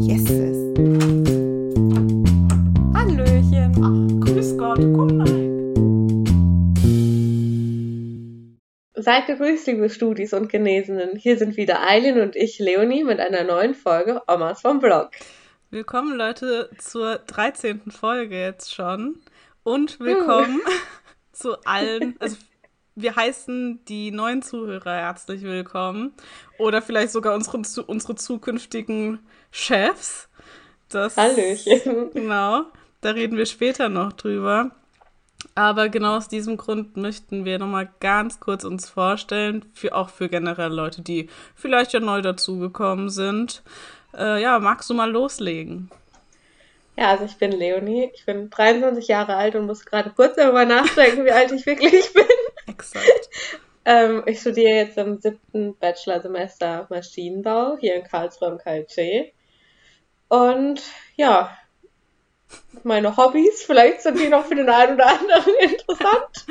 Yeses. Hallöchen. Ach, grüß Gott. Guten Seid gegrüßt, liebe Studis und Genesenen. Hier sind wieder Eileen und ich, Leonie, mit einer neuen Folge Omas vom Blog. Willkommen, Leute, zur 13. Folge jetzt schon. Und willkommen hm. zu allen, also wir heißen die neuen Zuhörer herzlich willkommen. Oder vielleicht sogar unsere, unsere zukünftigen Chefs. Das, Hallöchen. Genau, da reden wir später noch drüber. Aber genau aus diesem Grund möchten wir nochmal ganz kurz uns vorstellen, für, auch für generell Leute, die vielleicht ja neu dazugekommen sind. Äh, ja, magst du mal loslegen? Ja, also ich bin Leonie, ich bin 23 Jahre alt und muss gerade kurz darüber nachdenken, wie alt ich wirklich bin. Exakt. ähm, ich studiere jetzt im siebten Bachelorsemester Maschinenbau hier in Karlsruhe im KLC. Und ja, meine Hobbys, vielleicht sind die noch für den einen oder anderen interessant.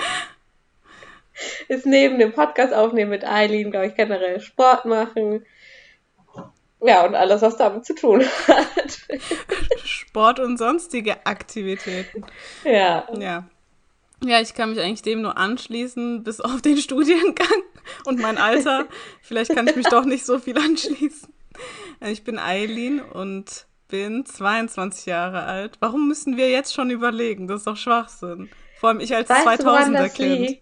Ist neben dem Podcast aufnehmen mit Eileen, glaube ich, generell Sport machen. Ja, und alles, was damit zu tun hat. Sport und sonstige Aktivitäten. Ja. Ja. Ja, ich kann mich eigentlich dem nur anschließen, bis auf den Studiengang und mein Alter. Vielleicht kann ich mich doch nicht so viel anschließen. Ich bin Eileen und bin 22 Jahre alt. Warum müssen wir jetzt schon überlegen? Das ist doch Schwachsinn. Vor allem ich als 2000er Kind.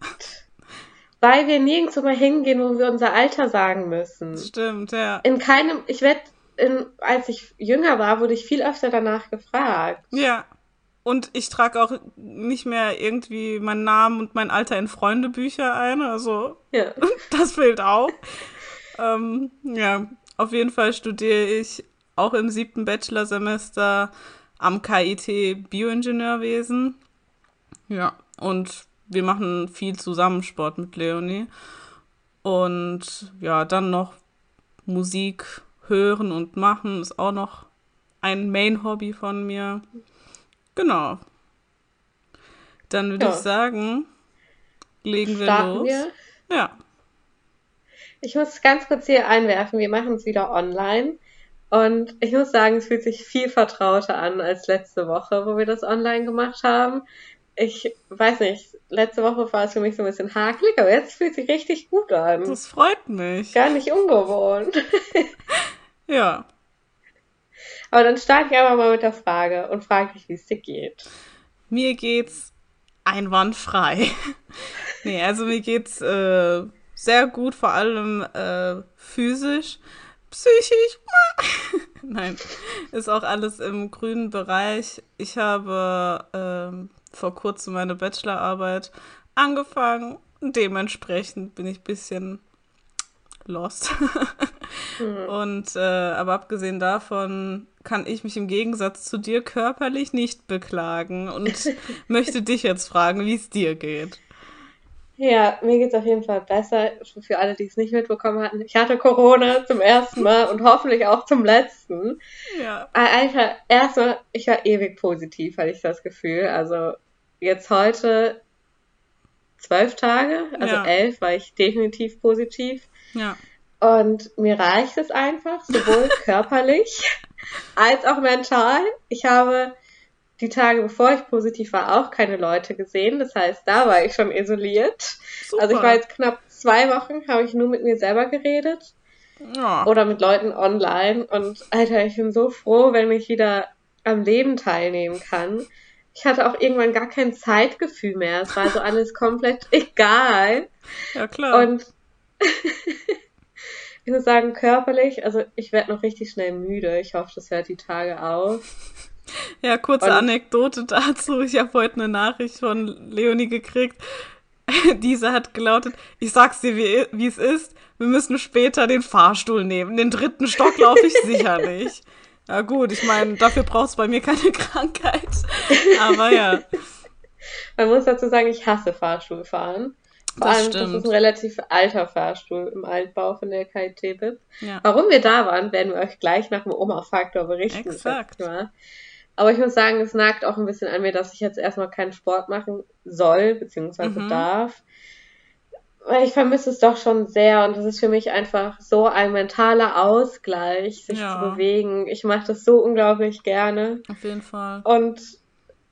Weil wir nirgendwo mal hingehen, wo wir unser Alter sagen müssen. Stimmt, ja. In keinem, ich werde, als ich jünger war, wurde ich viel öfter danach gefragt. Ja. Und ich trage auch nicht mehr irgendwie meinen Namen und mein Alter in Freundebücher ein. Also ja. das fehlt auch. ähm, ja, auf jeden Fall studiere ich auch im siebten Bachelorsemester am KIT Bioingenieurwesen. Ja, und wir machen viel Zusammensport mit Leonie. Und ja, dann noch Musik hören und machen ist auch noch ein Main-Hobby von mir. Genau. Dann würde ja. ich sagen, legen wir Starten los. Wir? Ja. Ich muss ganz kurz hier einwerfen, wir machen es wieder online. Und ich muss sagen, es fühlt sich viel vertrauter an als letzte Woche, wo wir das online gemacht haben. Ich weiß nicht, letzte Woche war es für mich so ein bisschen hakelig, aber jetzt fühlt es sich richtig gut an. Das freut mich. Gar nicht ungewohnt. ja. Aber dann starte ich einfach mal mit der Frage und frage dich, wie es dir geht. Mir geht's einwandfrei. nee, also mir geht's äh, sehr gut, vor allem äh, physisch. Psychisch. Nein, ist auch alles im grünen Bereich. Ich habe ähm, vor kurzem meine Bachelorarbeit angefangen. Dementsprechend bin ich ein bisschen lost. mhm. Und äh, aber abgesehen davon kann ich mich im Gegensatz zu dir körperlich nicht beklagen und möchte dich jetzt fragen, wie es dir geht. Ja, mir geht es auf jeden Fall besser. Für alle, die es nicht mitbekommen hatten. Ich hatte Corona zum ersten Mal und hoffentlich auch zum letzten. Ja. Alter, erstmal, ich war ewig positiv, hatte ich das Gefühl. Also jetzt heute zwölf Tage, also ja. elf, war ich definitiv positiv. Ja. Und mir reicht es einfach, sowohl körperlich als auch mental. Ich habe die Tage, bevor ich positiv war, auch keine Leute gesehen. Das heißt, da war ich schon isoliert. Super. Also ich war jetzt knapp zwei Wochen, habe ich nur mit mir selber geredet. Ja. Oder mit Leuten online. Und Alter, ich bin so froh, wenn ich wieder am Leben teilnehmen kann. Ich hatte auch irgendwann gar kein Zeitgefühl mehr. Es war so alles komplett egal. Ja, klar. Und ich muss sagen, körperlich, also ich werde noch richtig schnell müde. Ich hoffe, das hört die Tage auf. Ja, kurze und Anekdote dazu. Ich habe heute eine Nachricht von Leonie gekriegt. Diese hat gelautet, ich sag's dir, wie, wie es ist, wir müssen später den Fahrstuhl nehmen. Den dritten Stock laufe ich sicher nicht. Ja gut, ich meine, dafür braucht es bei mir keine Krankheit. Aber ja. Man muss dazu sagen, ich hasse Fahrstuhlfahren. Vor das allem, stimmt. das ist ein relativ alter Fahrstuhl im Altbau von der KIT-BIP. Ja. Warum wir da waren, werden wir euch gleich nach dem Oma-Faktor berichten. Exakt. Aber ich muss sagen, es nagt auch ein bisschen an mir, dass ich jetzt erstmal keinen Sport machen soll, beziehungsweise Mhm. darf. weil ich vermisse es doch schon sehr und es ist für mich einfach so ein mentaler Ausgleich, sich Ja. zu bewegen. Ich mache das so unglaublich gerne Auf jeden Fall. und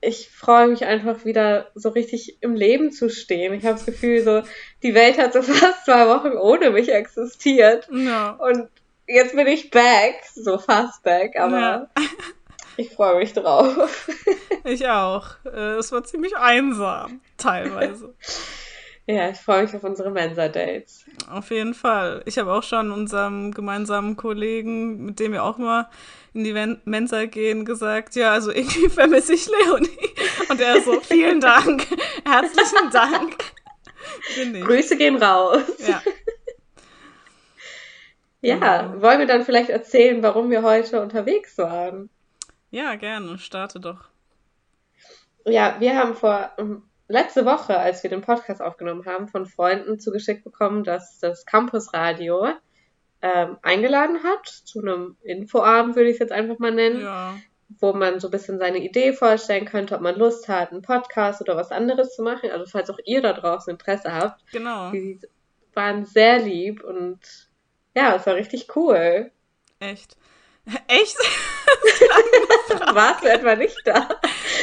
ich freue mich einfach wieder so richtig im Leben zu stehen. Ich habe das Gefühl, so die Welt hat so fast zwei Wochen ohne mich existiert Ja. und jetzt bin ich back, so fast back, aber Ja. ich freue mich drauf. Ich auch. Äh, Es war ziemlich einsam, teilweise. Ja, ich freue mich auf unsere Mensa-Dates. Auf jeden Fall. Ich habe auch schon unserem gemeinsamen Kollegen, mit dem wir auch mal in die Wen- Mensa gehen, gesagt, ja, also irgendwie vermisse ich Leonie. Und er so, vielen Dank, herzlichen Dank. Grüße gehen raus. Ja. Ja, Genau. wollen wir dann vielleicht erzählen, warum wir heute unterwegs waren? ja, gerne, starte doch. Ja, wir haben vor letzte Woche, als wir den Podcast aufgenommen haben, von Freunden zugeschickt bekommen, dass das Campusradio ähm, eingeladen hat zu einem Infoabend, würde ich es jetzt einfach mal nennen, Ja, wo man so ein bisschen seine Idee vorstellen könnte, ob man Lust hat, einen Podcast oder was anderes zu machen. Also falls auch ihr da draußen Interesse habt, genau. die waren sehr lieb und ja, es war richtig cool. Echt. Echt? Warst du etwa nicht da?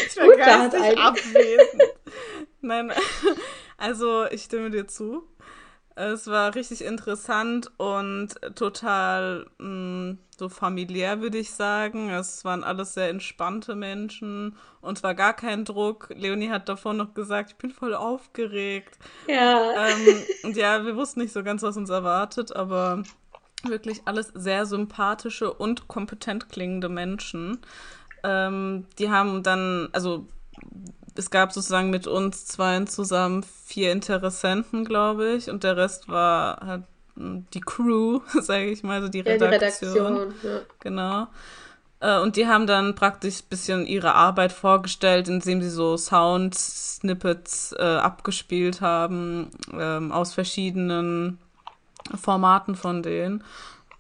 Ich war Gut, geistig abwesend. Nein, also ich stimme dir zu. Es war richtig interessant und total mh, so familiär, würde ich sagen. Es waren alles sehr entspannte Menschen und es war gar kein Druck. Leonie hat davon noch gesagt, ich bin voll aufgeregt. Ja. Ähm, und ja, wir wussten nicht so ganz, was uns erwartet, aber wirklich alles sehr sympathische und kompetent klingende Menschen. Ähm, die haben dann, also es gab sozusagen mit uns zwei zusammen vier Interessenten, glaube ich, und der Rest war halt mh, die Crew, sage ich mal, so die Ja, die Redaktion. Redaktion. Ja. Genau. Äh, Und die haben dann praktisch ein bisschen ihre Arbeit vorgestellt, indem sie so Sound-Snippets äh, abgespielt haben ähm, aus verschiedenen Formaten von denen.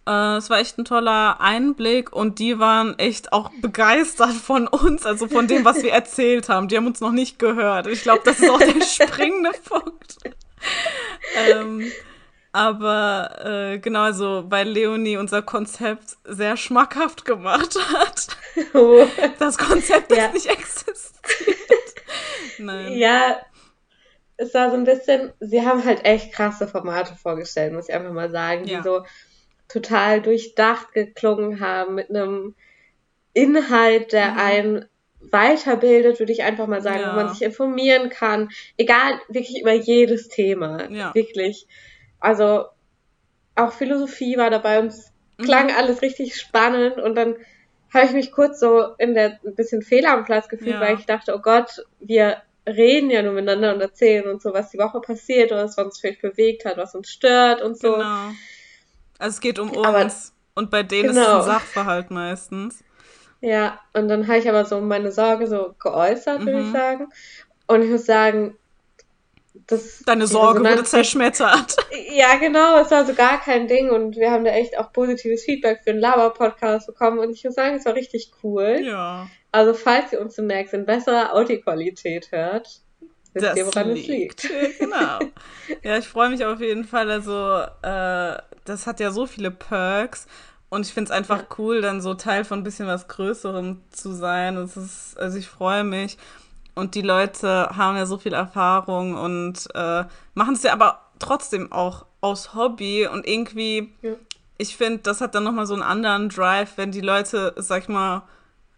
Äh, es war echt ein toller Einblick und die waren echt auch begeistert von uns, also von dem, was wir erzählt haben. Die haben uns noch nicht gehört. Ich glaube, das ist auch der springende Punkt. ähm, aber äh, genau, also weil Leonie unser Konzept sehr schmackhaft gemacht hat. Das Konzept, das Ja. nicht existiert. Nein. Ja, es war so ein bisschen, sie haben halt echt krasse Formate vorgestellt, muss ich einfach mal sagen, die Ja. so total durchdacht geklungen haben mit einem Inhalt, der Mhm. einen weiterbildet, würde ich einfach mal sagen, Ja. wo man sich informieren kann. Egal, wirklich über jedes Thema. Ja. Wirklich. Also auch Philosophie war dabei und es Mhm. klang alles richtig spannend und dann habe ich mich kurz so in der ein bisschen fehl am Platz gefühlt, Ja. weil ich dachte, oh Gott, wir reden ja nur miteinander und erzählen uns so, was die Woche passiert oder was uns vielleicht bewegt hat, was uns stört und so. Genau. Also es geht um Aber- uns. Und bei denen ist es Genau. ein Sachverhalt meistens. Ja, und dann habe ich aber so meine Sorge so geäußert, würde Mhm. ich sagen. Und ich muss sagen, das Deine Sorge wurde zerschmettert. Ja, genau, es war so gar kein Ding und wir haben da echt auch positives Feedback für den Laber-Podcast bekommen und ich muss sagen, es war richtig cool. Ja. Also, falls ihr uns demnächst in besserer Audioqualität hört, wisst Das ihr, woran es liegt. liegt. Genau. Ja, ich freue mich auf jeden Fall. Also, äh, das hat ja so viele Perks. Und ich finde es einfach cool, dann so Teil von ein bisschen was Größerem zu sein. Es ist, also ich freue mich. Und die Leute haben ja so viel Erfahrung und äh, machen es ja aber trotzdem auch aus Hobby. Und irgendwie, Ja. ich finde, das hat dann nochmal so einen anderen Drive, wenn die Leute, sag ich mal,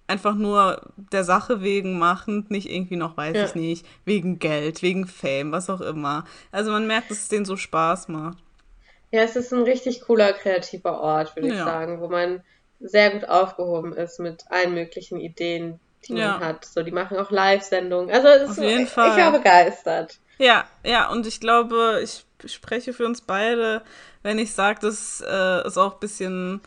einfach nur der Sache wegen machen, nicht irgendwie noch, weiß Ja. ich nicht, wegen Geld, wegen Fame, was auch immer. Also man merkt, dass es denen so Spaß macht. Ja, es ist ein richtig cooler, kreativer Ort, würde ich Ja. sagen, wo man sehr gut aufgehoben ist mit allen möglichen Ideen, die Ja. man hat. So, die machen auch Live-Sendungen. Also, es Auf ist, jeden ich Fall. war begeistert. Ja, ja, und ich glaube, ich spreche für uns beide, wenn ich sage, dass äh, es auch ein bisschen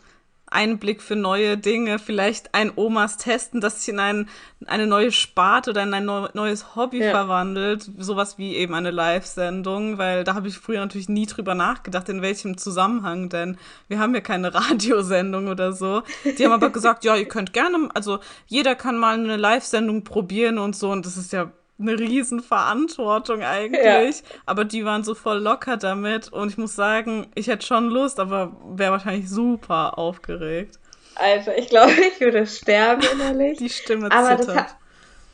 Einblick für neue Dinge, vielleicht ein Omas testen, das sich in ein, eine neue Sparte oder in ein neu, neues Hobby Ja. verwandelt, sowas wie eben eine Live-Sendung, weil da habe ich früher natürlich nie drüber nachgedacht, in welchem Zusammenhang, denn wir haben ja keine Radiosendung oder so. Die haben aber gesagt, ja, ihr könnt gerne, also jeder kann mal eine Live-Sendung probieren und so, und das ist ja eine Riesenverantwortung eigentlich. Ja. Aber die waren so voll locker damit. Und ich muss sagen, ich hätte schon Lust, aber wäre wahrscheinlich super aufgeregt. Also, ich glaube, ich würde sterben innerlich. Die Stimme aber zittert. Das hat,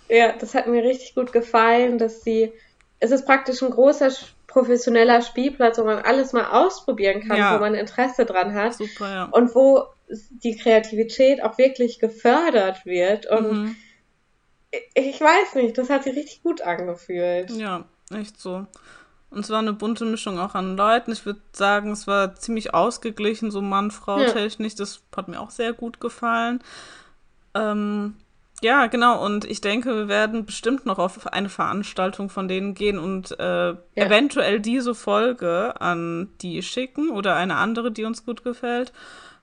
ja, das hat mir richtig gut gefallen, dass sie. Es ist praktisch ein großer professioneller Spielplatz, wo man alles mal ausprobieren kann, ja. wo man Interesse dran hat. Super, ja. Und wo die Kreativität auch wirklich gefördert wird. Und mhm. Ich weiß nicht, das hat sich richtig gut angefühlt. Ja, echt so. Und es war eine bunte Mischung auch an Leuten. Ich würde sagen, es war ziemlich ausgeglichen, so Mann-Frau-technisch. Ja. Das hat mir auch sehr gut gefallen. Ähm, ja, genau. Und ich denke, wir werden bestimmt noch auf eine Veranstaltung von denen gehen und äh, ja. eventuell diese Folge an die schicken oder eine andere, die uns gut gefällt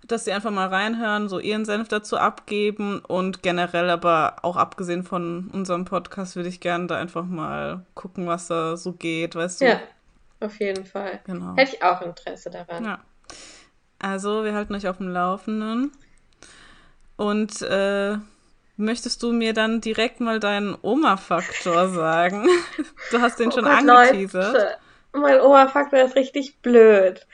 dass sie einfach mal reinhören, so ihren Senf dazu abgeben und generell aber auch abgesehen von unserem Podcast würde ich gerne da einfach mal gucken, was da so geht, weißt du? Ja, auf jeden Fall. Genau. Hätte ich auch Interesse daran. Ja. Also, wir halten euch auf dem Laufenden. Und äh, möchtest du mir dann direkt mal deinen Oma-Faktor sagen? du hast den oh schon Gott, angeteasert. Leute, mein Oma-Faktor ist richtig blöd.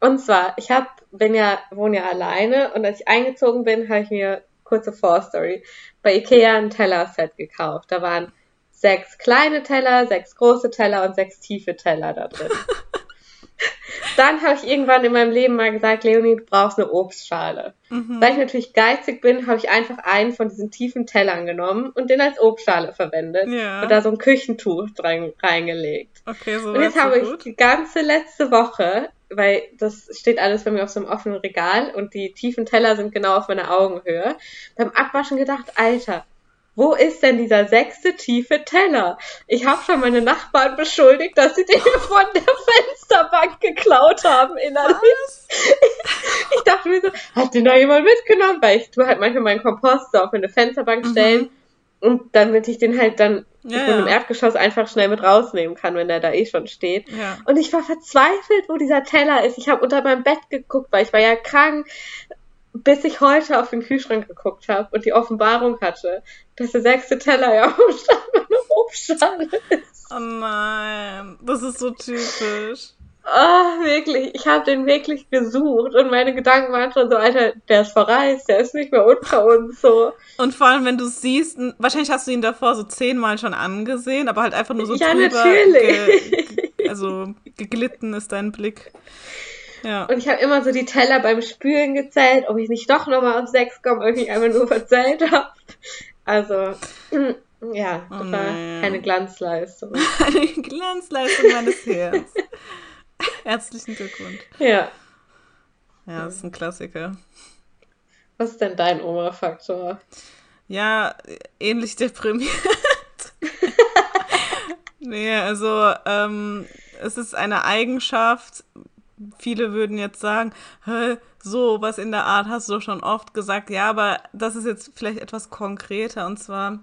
Und zwar, ich hab, bin ja, wohne ja alleine und als ich eingezogen bin, habe ich mir, kurze Vorstory, bei Ikea ein Tellerset gekauft. Da waren sechs kleine Teller, sechs große Teller und sechs tiefe Teller da drin. Dann habe ich irgendwann in meinem Leben mal gesagt, Leonie, du brauchst eine Obstschale. Mhm. Weil ich natürlich geizig bin, habe ich einfach einen von diesen tiefen Tellern genommen und den als Obstschale verwendet. Ja. Und da so ein Küchentuch rein, reingelegt. Okay, so Und jetzt habe ich die ganze letzte Woche weil das steht alles bei mir auf so einem offenen Regal und die tiefen Teller sind genau auf meiner Augenhöhe. Beim Abwaschen gedacht, Alter, wo ist denn dieser sechste tiefe Teller? Ich habe schon meine Nachbarn beschuldigt, dass sie den von der Fensterbank geklaut haben innerlich. Ich dachte mir so, hat den da jemand mitgenommen? Weil ich tue halt manchmal meinen Kompost so auf eine Fensterbank stellen. Mhm und damit ich den halt dann ja, von dem Erdgeschoss einfach schnell mit rausnehmen kann, wenn der da eh schon steht. Ja. Und ich war verzweifelt, wo dieser Teller ist. Ich habe unter meinem Bett geguckt, weil ich war ja krank, bis ich heute auf den Kühlschrank geguckt habe und die Offenbarung hatte, dass der sechste Teller ja eine Obstschale ist. Oh nein, das ist so typisch. Oh, wirklich. Ich habe den wirklich gesucht und meine Gedanken waren schon so, Alter, der ist verreist, der ist nicht mehr unter uns, so. Und vor allem, wenn du siehst, wahrscheinlich hast du ihn davor so zehnmal schon angesehen, aber halt einfach nur so ja, drüber. Natürlich. Ge also geglitten ist dein Blick. Ja. Und ich habe immer so die Teller beim Spülen gezählt, ob ich nicht doch nochmal auf sechs komme, ob ich einfach nur verzählt habe. Also, ja, das oh war eine Glanzleistung. eine Glanzleistung meines Herzens. Herzlichen Glückwunsch. Ja. Ja, das ist ein Klassiker. Was ist denn dein Oma-Faktor? Ja, ähnlich deprimiert. nee, also ähm, es ist eine Eigenschaft. Viele würden jetzt sagen, so was in der Art hast du doch schon oft gesagt. Ja, aber das ist jetzt vielleicht etwas konkreter. Und zwar,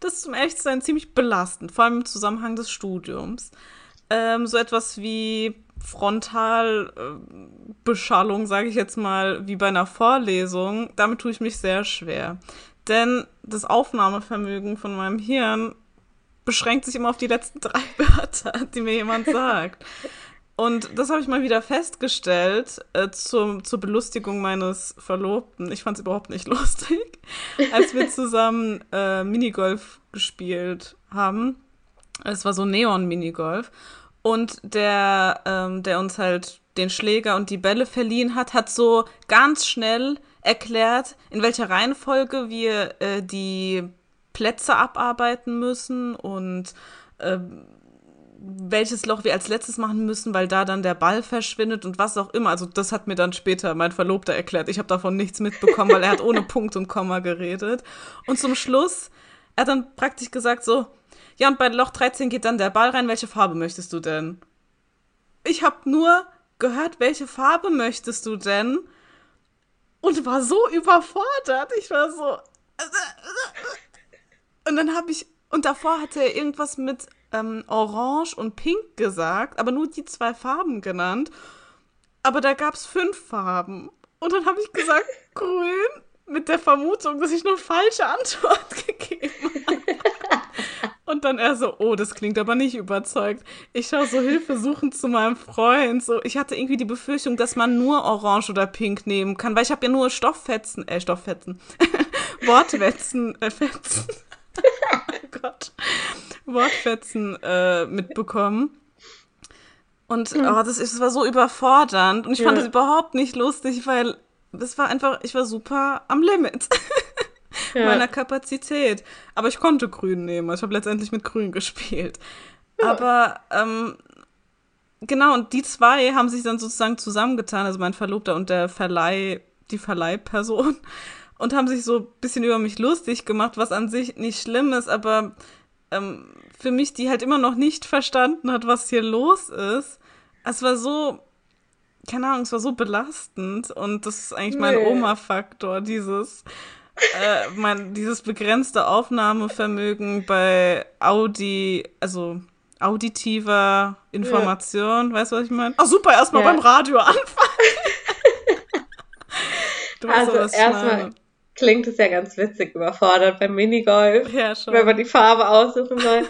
das ist zum Echtsein ziemlich belastend, vor allem im Zusammenhang des Studiums ähm, so etwas wie Frontalbeschallung, äh, sage ich jetzt mal, wie bei einer Vorlesung, damit tue ich mich sehr schwer. Denn das Aufnahmevermögen von meinem Hirn beschränkt sich immer auf die letzten drei Wörter, die mir jemand sagt. Und das habe ich mal wieder festgestellt äh, zum, zur Belustigung meines Verlobten. Ich fand es überhaupt nicht lustig, als wir zusammen äh, Minigolf gespielt haben. Es war so Neon-Minigolf. Und der, ähm, der uns halt den Schläger und die Bälle verliehen hat, hat so ganz schnell erklärt, in welcher Reihenfolge wir äh, die Plätze abarbeiten müssen und äh, welches Loch wir als letztes machen müssen, weil da dann der Ball verschwindet und was auch immer. Also das hat mir dann später mein Verlobter erklärt. Ich habe davon nichts mitbekommen, weil er hat ohne Punkt und Komma geredet. Und zum Schluss, er hat dann praktisch gesagt so, ja, und bei Loch 13 geht dann der Ball rein. Welche Farbe möchtest du denn? Ich habe nur gehört, welche Farbe möchtest du denn? Und war so überfordert. Ich war so. Und dann habe ich. Und davor hatte er irgendwas mit ähm, Orange und Pink gesagt, aber nur die zwei Farben genannt. Aber da gab es fünf Farben. Und dann habe ich gesagt, grün, mit der Vermutung, dass ich eine falsche Antwort gegeben habe. Und dann er so, oh, das klingt aber nicht überzeugt. Ich schaue so hilfesuchend zu meinem Freund. So, ich hatte irgendwie die Befürchtung, dass man nur Orange oder Pink nehmen kann, weil ich habe ja nur Stofffetzen, äh, Stofffetzen, Wortfetzen, äh, Fetzen. oh Gott. Wortfetzen äh, mitbekommen. Und oh, das, das war so überfordernd. Und ich fand Ja. das überhaupt nicht lustig, weil das war einfach, ich war super am Limit Ja. meiner Kapazität. Aber ich konnte grün nehmen. Also ich habe letztendlich mit grün gespielt. Aber ähm, genau, und die zwei haben sich dann sozusagen zusammengetan, also mein Verlobter und der Verleih, die Verleihperson, und haben sich so ein bisschen über mich lustig gemacht, was an sich nicht schlimm ist, aber ähm, für mich, die halt immer noch nicht verstanden hat, was hier los ist. Es war so, keine Ahnung, es war so belastend und das ist eigentlich mein Nee. Oma-Faktor, dieses, äh, mein, dieses begrenzte Aufnahmevermögen bei Audi, also auditiver Information, weißt du, was ich meine? Ach super, erstmal Ja. beim Radio anfangen. du Also erstmal klingt es ja ganz witzig überfordert beim Minigolf, Ja, schon. wenn man die Farbe aussuchen soll.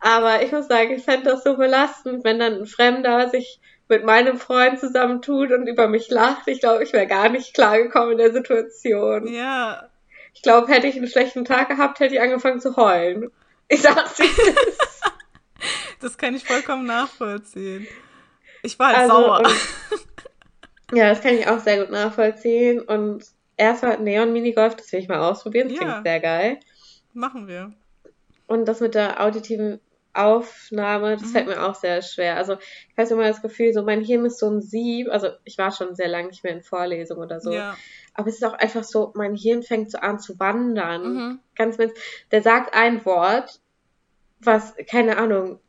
Aber ich muss sagen, ich fände das so belastend, wenn dann ein Fremder sich mit meinem Freund zusammentut und über mich lacht. Ich glaube, ich wäre gar nicht klargekommen in der Situation. Ja, Ich glaube, hätte ich einen schlechten Tag gehabt, hätte ich angefangen zu heulen. Ich sag's dir. das kann ich vollkommen nachvollziehen. Ich war halt Also, sauer. und- ja, das kann ich auch sehr gut nachvollziehen. Und erstmal Neon Minigolf, das will ich mal ausprobieren. Das Ja. klingt sehr geil. Machen wir. Und das mit der auditiven Aufnahme, das Mhm. fällt mir auch sehr schwer. Also ich weiß immer das Gefühl, so mein Hirn ist so ein Sieb. Also ich war schon sehr lange nicht mehr in Vorlesungen oder so. Ja. Aber es ist auch einfach so, mein Hirn fängt so an zu wandern. Mhm. Ganz mit, der sagt ein Wort, was, keine Ahnung,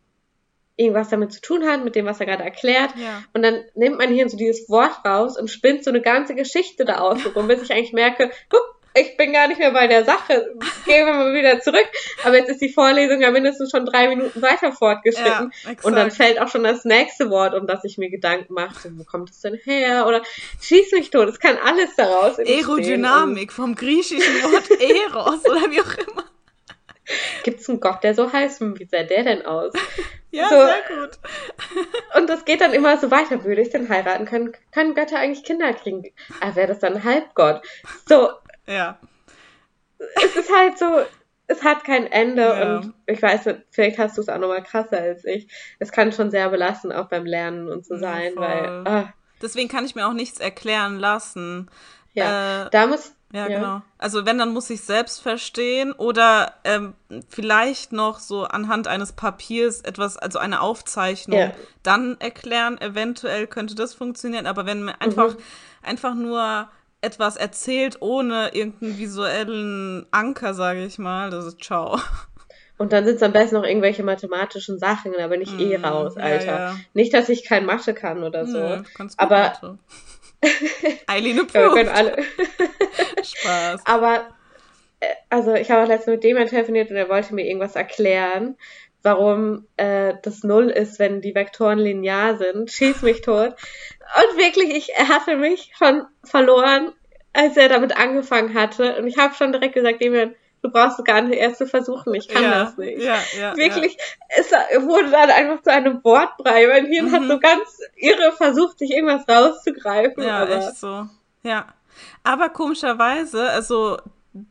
irgendwas damit zu tun hat, mit dem, was er gerade erklärt. Ja. Und dann nimmt mein Hirn so dieses Wort raus und spinnt so eine ganze Geschichte da aus, rum, bis ich eigentlich merke, guck, ich bin gar nicht mehr bei der Sache. Gehen wir mal wieder zurück. Aber jetzt ist die Vorlesung ja mindestens schon drei Minuten weiter fortgeschritten. Ja, und dann fällt auch schon das nächste Wort, um das ich mir Gedanken machte. Wo kommt es denn her? Oder schieß mich tot. Es kann alles daraus entstehen. Aerodynamik vom griechischen Wort Eros oder wie auch immer. Gibt es einen Gott, der so heißt? Wie sah der denn aus? Ja, So. sehr gut. Und das geht dann immer so weiter. Würde ich denn heiraten können? Können Götter eigentlich Kinder kriegen? Ah, wäre das dann ein Halbgott? So, Ja. es ist halt so, es hat kein Ende Ja. und ich weiß vielleicht hast du es auch nochmal krasser als ich. Es kann schon sehr belastend auch beim Lernen und so Ja, sein, voll. weil, ah, Deswegen kann ich mir auch nichts erklären lassen. ja, Äh, da muss, Ja, Ja. genau. Also wenn, dann muss ich selbst verstehen oder ähm, vielleicht noch so anhand eines Papiers etwas, also eine Aufzeichnung, Ja. dann erklären. Eventuell könnte das funktionieren, aber wenn mir einfach, Mhm. einfach nur etwas erzählt ohne irgendeinen visuellen Anker, sage ich mal, das ist ciao. und dann sind es am besten noch irgendwelche mathematischen Sachen, da bin ich eh Mm, raus, ja, Alter. ja. Nicht, dass ich kein Mathe kann oder so. Gut, Aber-. Eileen Ja, wir können approved. alle. Spaß. Aber, äh, also ich habe auch letztens mit dem telefoniert und er wollte mir irgendwas erklären, warum äh, das Null ist, wenn die Vektoren linear sind. Schieß mich tot. Und wirklich, ich, er hatte mich schon verloren, als er damit angefangen hatte. Und ich habe schon direkt gesagt, Demian, du brauchst es gar nicht erst zu versuchen, ich kann ja, das nicht. Ja, ja, Wirklich, es wurde dann einfach zu einem Wortbrei. Mein Hirn hat Mhm. so ganz irre versucht, sich irgendwas rauszugreifen. Ja, aber echt so. Ja. Aber komischerweise, also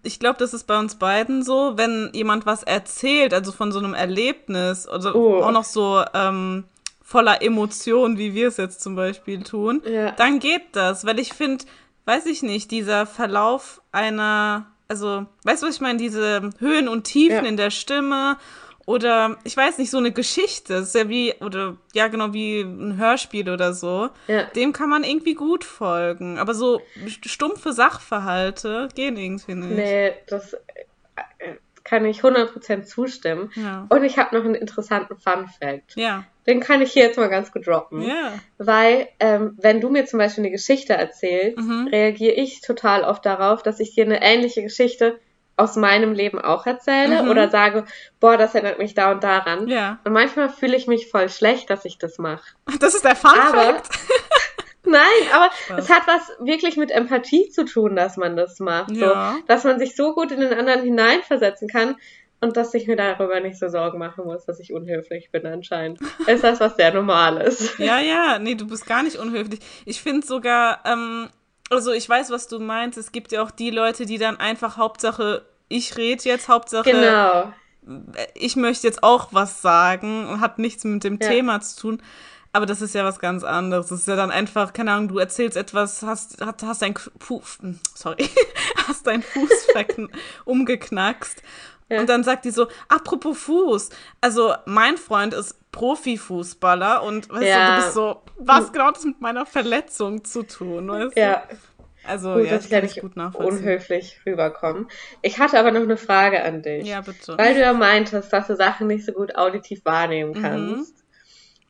ich glaube, das ist bei uns beiden so, wenn jemand was erzählt, also von so einem Erlebnis, also Oh. auch noch so ähm, voller Emotionen, wie wir es jetzt zum Beispiel tun, Ja. dann geht das, weil ich finde, weiß ich nicht, dieser Verlauf einer, also, weißt du, was ich meine, diese Höhen und Tiefen Ja. in der Stimme oder ich weiß nicht, so eine Geschichte, das ist ja wie, oder ja, genau wie ein Hörspiel oder so. Ja. Dem kann man irgendwie gut folgen. Aber so stumpfe Sachverhalte gehen irgendwie nicht. Nee, das äh, kann ich 100% zustimmen. Ja. Und ich habe noch einen interessanten Fun Fact. Ja. Den kann ich hier jetzt mal ganz gut droppen. Ja. Weil, ähm, wenn du mir zum Beispiel eine Geschichte erzählst, Mhm. reagiere ich total oft darauf, dass ich dir eine ähnliche Geschichte aus meinem Leben auch erzähle Mhm. oder sage, boah, das erinnert mich da und daran. Ja. Und manchmal fühle ich mich voll schlecht, dass ich das mache. Das ist der Fun Aber- Fact. Nein, aber Spaß. es hat was wirklich mit Empathie zu tun, dass man das macht. Ja. So, dass man sich so gut in den anderen hineinversetzen kann, und dass ich mir darüber nicht so Sorgen machen muss, dass ich unhöflich bin anscheinend. Ist das was sehr Normales? Ja, ja, nee, du bist gar nicht unhöflich. Ich finde sogar, ähm, also ich weiß, was du meinst. Es gibt ja auch die Leute, die dann einfach Hauptsache, ich rede jetzt, Hauptsache, Genau. ich möchte jetzt auch was sagen und hat nichts mit dem Ja. Thema zu tun. Aber das ist ja was ganz anderes. Das ist ja dann einfach, keine Ahnung, du erzählst etwas, hast, hast, hast dein Fuß, sorry, hast deinen Fuß umgeknackst. Ja. Und dann sagt die so, apropos Fuß. Also, mein Freund ist Profifußballer und weißt du, Ja. du bist so, was genau hat das mit meiner Verletzung zu tun, weißt du? Ja, Also, gut, ja, dass ich es nicht gut nachvollziehen. unhöflich rüberkomme. Ich hatte aber noch eine Frage an dich. Ja, bitte. Weil du ja meintest, dass du Sachen nicht so gut auditiv wahrnehmen Mhm. kannst.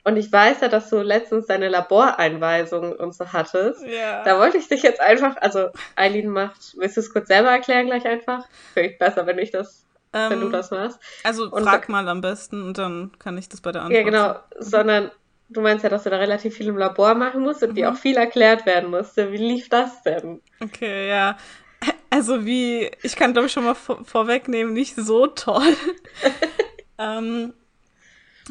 Und ich weiß ja, dass du letztens deine Laboreinweisung und so hattest. ja. Da wollte ich dich jetzt einfach, also Eileen macht, willst du es kurz selber erklären gleich einfach? Finde ich besser, wenn ich das, wenn du Ähm, das machst. Also Und frag mal am besten und dann kann ich das bei der Antwort Ja, genau, sondern du meinst ja, dass du da relativ viel im Labor machen musst und dir Mhm. auch viel erklärt werden musste. Wie lief das denn? Okay, ja. Also wie, ich kann glaube ich schon mal vor vorwegnehmen, nicht so toll. ähm,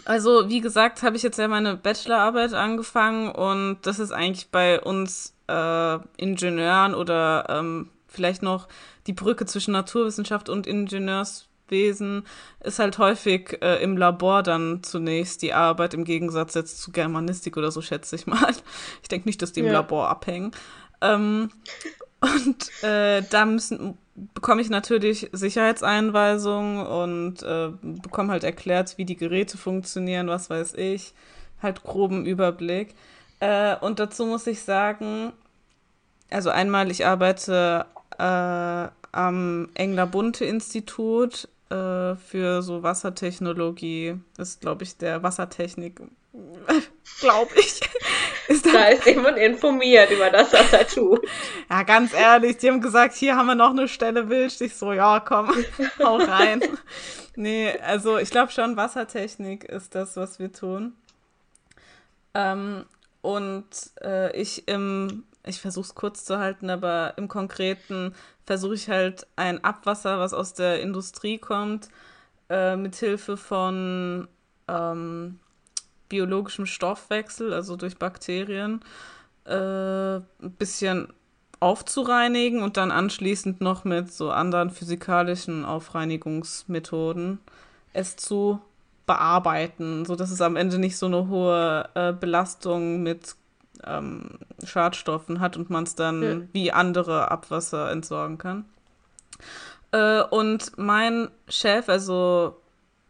also wie gesagt, habe ich jetzt ja meine Bachelorarbeit angefangen und das ist eigentlich bei uns äh, Ingenieuren oder ähm, vielleicht noch die Brücke zwischen Naturwissenschaft und Ingenieurswesen ist halt häufig äh, im Labor dann zunächst die Arbeit im Gegensatz jetzt zu Germanistik oder so, schätze ich mal. Ich denke nicht, dass die im Ja. Labor abhängen. Ähm, und äh, da müssen bekomme ich natürlich Sicherheitseinweisungen und äh, bekomme halt erklärt, wie die Geräte funktionieren, was weiß ich, halt groben Überblick. Äh, und dazu muss ich sagen, also einmal, ich arbeite äh, am Engler Bunte Institut äh, für so Wassertechnologie, ist glaube ich der Wassertechnik, glaube ich. Ist Da ist jemand informiert über das, was er tut. ja, ganz ehrlich, die haben gesagt, hier haben wir noch eine Stelle Wild. Ich so, ja, komm, hau rein. nee, also ich glaube schon, Wassertechnik ist das, was wir tun. Ähm, und äh, ich im, ich versuche es kurz zu halten, aber im Konkreten versuche ich halt ein Abwasser, was aus der Industrie kommt, äh, mit Hilfe von ähm, biologischem Stoffwechsel, also durch Bakterien, äh, ein bisschen aufzureinigen und dann anschließend noch mit so anderen physikalischen Aufreinigungsmethoden es zu bearbeiten, sodass es am Ende nicht so eine hohe äh, Belastung mit ähm, Schadstoffen hat und man es dann Ja. wie andere Abwasser entsorgen kann. Äh, und mein Chef, also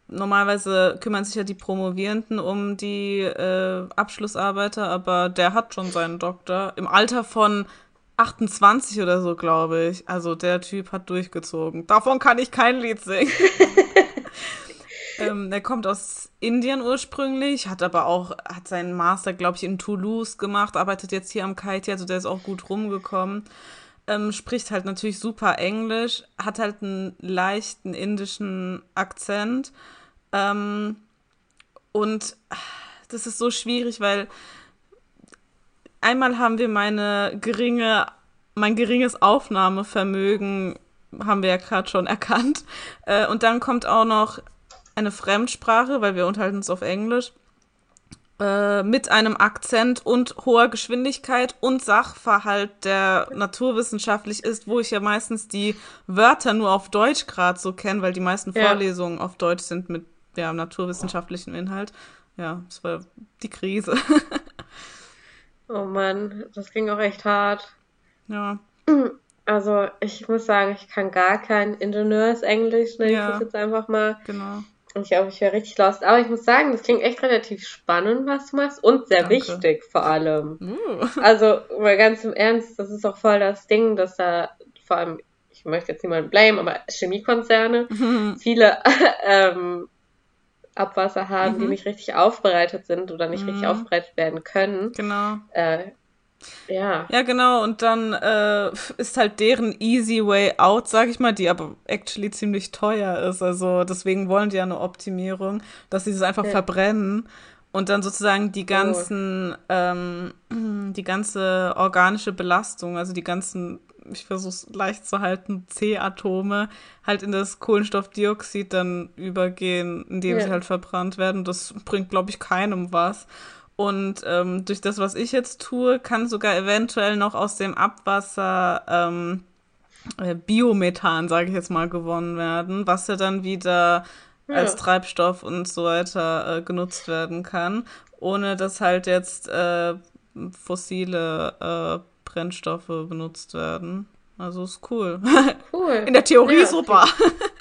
normalerweise kümmern sich ja die Promovierenden um die äh, Abschlussarbeiter, aber der hat schon seinen Doktor im Alter von 28 oder so, glaube ich. Also der Typ hat durchgezogen. Davon kann ich kein Lied singen. ähm, der kommt aus Indien ursprünglich, hat aber auch, hat seinen Master, glaube ich, in Toulouse gemacht, arbeitet jetzt hier am KIT, also der ist auch gut rumgekommen. Ähm, spricht halt natürlich super Englisch, hat halt einen leichten indischen Akzent. Ähm, und das ist so schwierig, weil einmal haben wir meine geringe, mein geringes Aufnahmevermögen, haben wir ja gerade schon erkannt. Äh, und dann kommt auch noch eine Fremdsprache, weil wir unterhalten uns auf Englisch, äh, mit einem Akzent und hoher Geschwindigkeit und Sachverhalt, der naturwissenschaftlich ist, wo ich ja meistens die Wörter nur auf Deutsch gerade so kenne, weil die meisten Ja. Vorlesungen auf Deutsch sind mit ja, naturwissenschaftlichem Inhalt. Ja, das war die Krise. Oh Mann, das ging auch echt hart. ja. Also, ich muss sagen, ich kann gar kein Ingenieursenglisch, nenne Ja. ich das jetzt einfach mal. Genau. Und ich glaube, ich wäre richtig lost. Aber ich muss sagen, das klingt echt relativ spannend, was du machst. Und sehr Danke. wichtig vor allem. Uh. Also, mal ganz im Ernst, das ist auch voll das Ding, dass da vor allem, ich möchte jetzt niemanden blame, aber Chemiekonzerne viele ähm, Abwasser haben, die Mhm. nicht richtig aufbereitet sind oder nicht richtig Mhm. aufbereitet werden können. Genau. Äh, ja. Ja, genau. Und dann äh, ist halt deren easy way out, sag ich mal, die aber actually ziemlich teuer ist. Also deswegen wollen die ja eine Optimierung, dass sie es einfach Ja. verbrennen und dann sozusagen die ganzen, ähm, die ganze organische Belastung, also die ganzen ich versuche es leicht zu halten, C-Atome halt in das Kohlenstoffdioxid dann übergehen, indem Ja. sie halt verbrannt werden. Das bringt, glaube ich, keinem was. Und ähm, durch das, was ich jetzt tue, kann sogar eventuell noch aus dem Abwasser ähm, äh, Biomethan, sage ich jetzt mal, gewonnen werden, was ja dann wieder als Ja. Treibstoff und so weiter äh, genutzt werden kann, ohne dass halt jetzt äh, fossile äh, Brennstoffe benutzt werden. Also ist cool. Cool. In der Theorie Ja, super.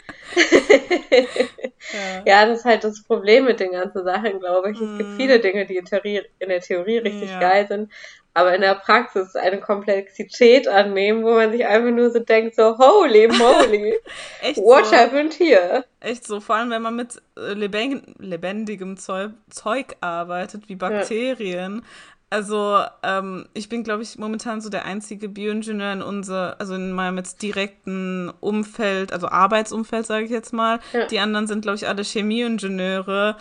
Ja, das ist halt das Problem mit den ganzen Sachen, glaube ich. Es gibt Mhm. viele Dinge, die in, Theorie, in der Theorie richtig Ja. geil sind, aber in der Praxis eine Komplexität annehmen, wo man sich einfach nur so denkt, so, holy moly, Echt what so. happened here? Echt so, vor allem wenn man mit äh, lebendig, lebendigem Zeug, Zeug arbeitet, wie Bakterien. Also, ähm, ich bin, glaube ich, momentan so der einzige Bioingenieur in unser, also in meinem jetzt direkten Umfeld, also Arbeitsumfeld, sage ich jetzt mal. Ja. Die anderen sind, glaube ich, alle Chemieingenieure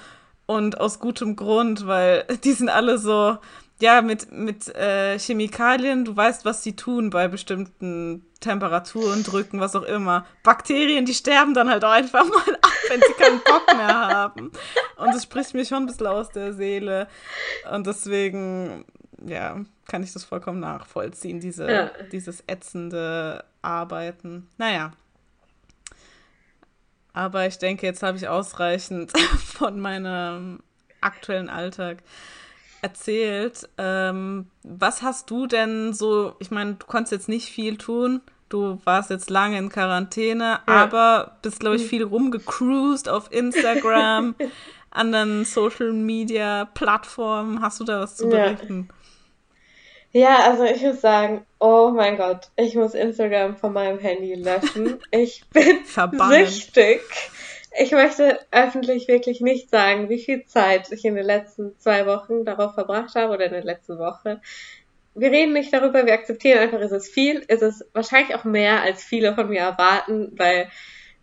und aus gutem Grund, weil die sind alle so, ja, mit, mit äh, Chemikalien, du weißt, was sie tun bei bestimmten Temperaturen, Drücken, was auch immer. Bakterien, die sterben dann halt auch einfach mal ab, wenn sie keinen Bock mehr haben. Und das spricht mir schon ein bisschen aus der Seele. Und deswegen, ja, kann ich das vollkommen nachvollziehen, diese, Ja. dieses ätzende Arbeiten. Naja. Aber ich denke, jetzt habe ich ausreichend von meinem aktuellen Alltag erzählt. Ähm, was hast du denn so, ich meine, du konntest jetzt nicht viel tun. Du warst jetzt lange in Quarantäne, aber bist, glaube ich, viel rumgecruised auf Instagram, anderen Social Media Plattformen. Hast du da was zu Ja. berichten? Ja, also ich muss sagen, oh mein Gott, ich muss Instagram von meinem Handy löschen. Ich bin Verbannen. süchtig. Ich möchte öffentlich wirklich nicht sagen, wie viel Zeit ich in den letzten zwei Wochen darauf verbracht habe oder in der letzten Woche. Wir reden nicht darüber, wir akzeptieren einfach, ist es viel, ist es wahrscheinlich auch mehr, als viele von mir erwarten, weil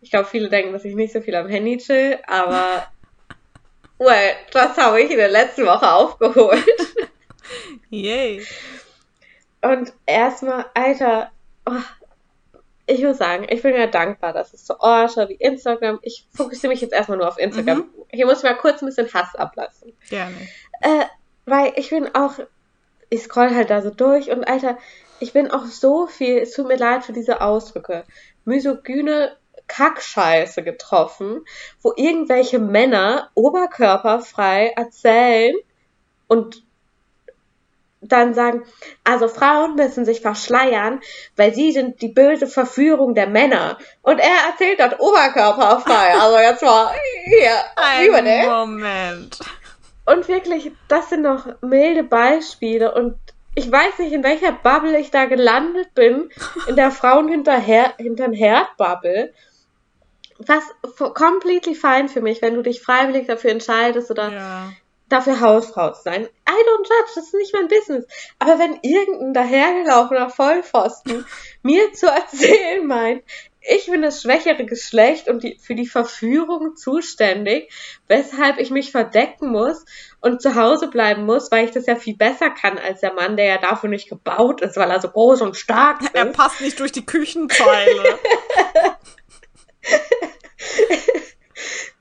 ich glaube, viele denken, dass ich nicht so viel am Handy chill, aber well, das habe ich in der letzten Woche aufgeholt. Yay. Und erstmal, Alter, oh, ich muss sagen, ich bin ja dankbar, dass es so Orte wie Instagram, ich fokussiere mich jetzt erstmal nur auf Instagram. Hier muss ich mal kurz ein bisschen Hass ablassen. Gerne. Äh, weil ich bin auch, ich scroll halt da so durch und Alter, ich bin auch so viel, es tut mir leid für diese Ausdrücke, misogyne Kackscheiße getroffen, wo irgendwelche Männer oberkörperfrei erzählen und dann sagen, also Frauen müssen sich verschleiern, weil sie sind die böse Verführung der Männer. Und er erzählt dort oberkörperfrei. Also jetzt mal hier, über Ein den. Moment. Und wirklich, das sind noch milde Beispiele. Und ich weiß nicht, in welcher Bubble ich da gelandet bin. In der Frauen hinterher, hintern Herd-Bubble. Was f- completely fine für mich, wenn du dich freiwillig dafür entscheidest oder Ja. Dafür Hausfrau zu sein. I don't judge, das ist nicht mein Business. Aber wenn irgendein dahergelaufener Vollpfosten mir zu erzählen meint, ich bin das schwächere Geschlecht und die, für die Verführung zuständig, weshalb ich mich verdecken muss und zu Hause bleiben muss, weil ich das ja viel besser kann als der Mann, der ja dafür nicht gebaut ist, weil er so groß und stark Er ist. passt nicht durch die Küchenzeile.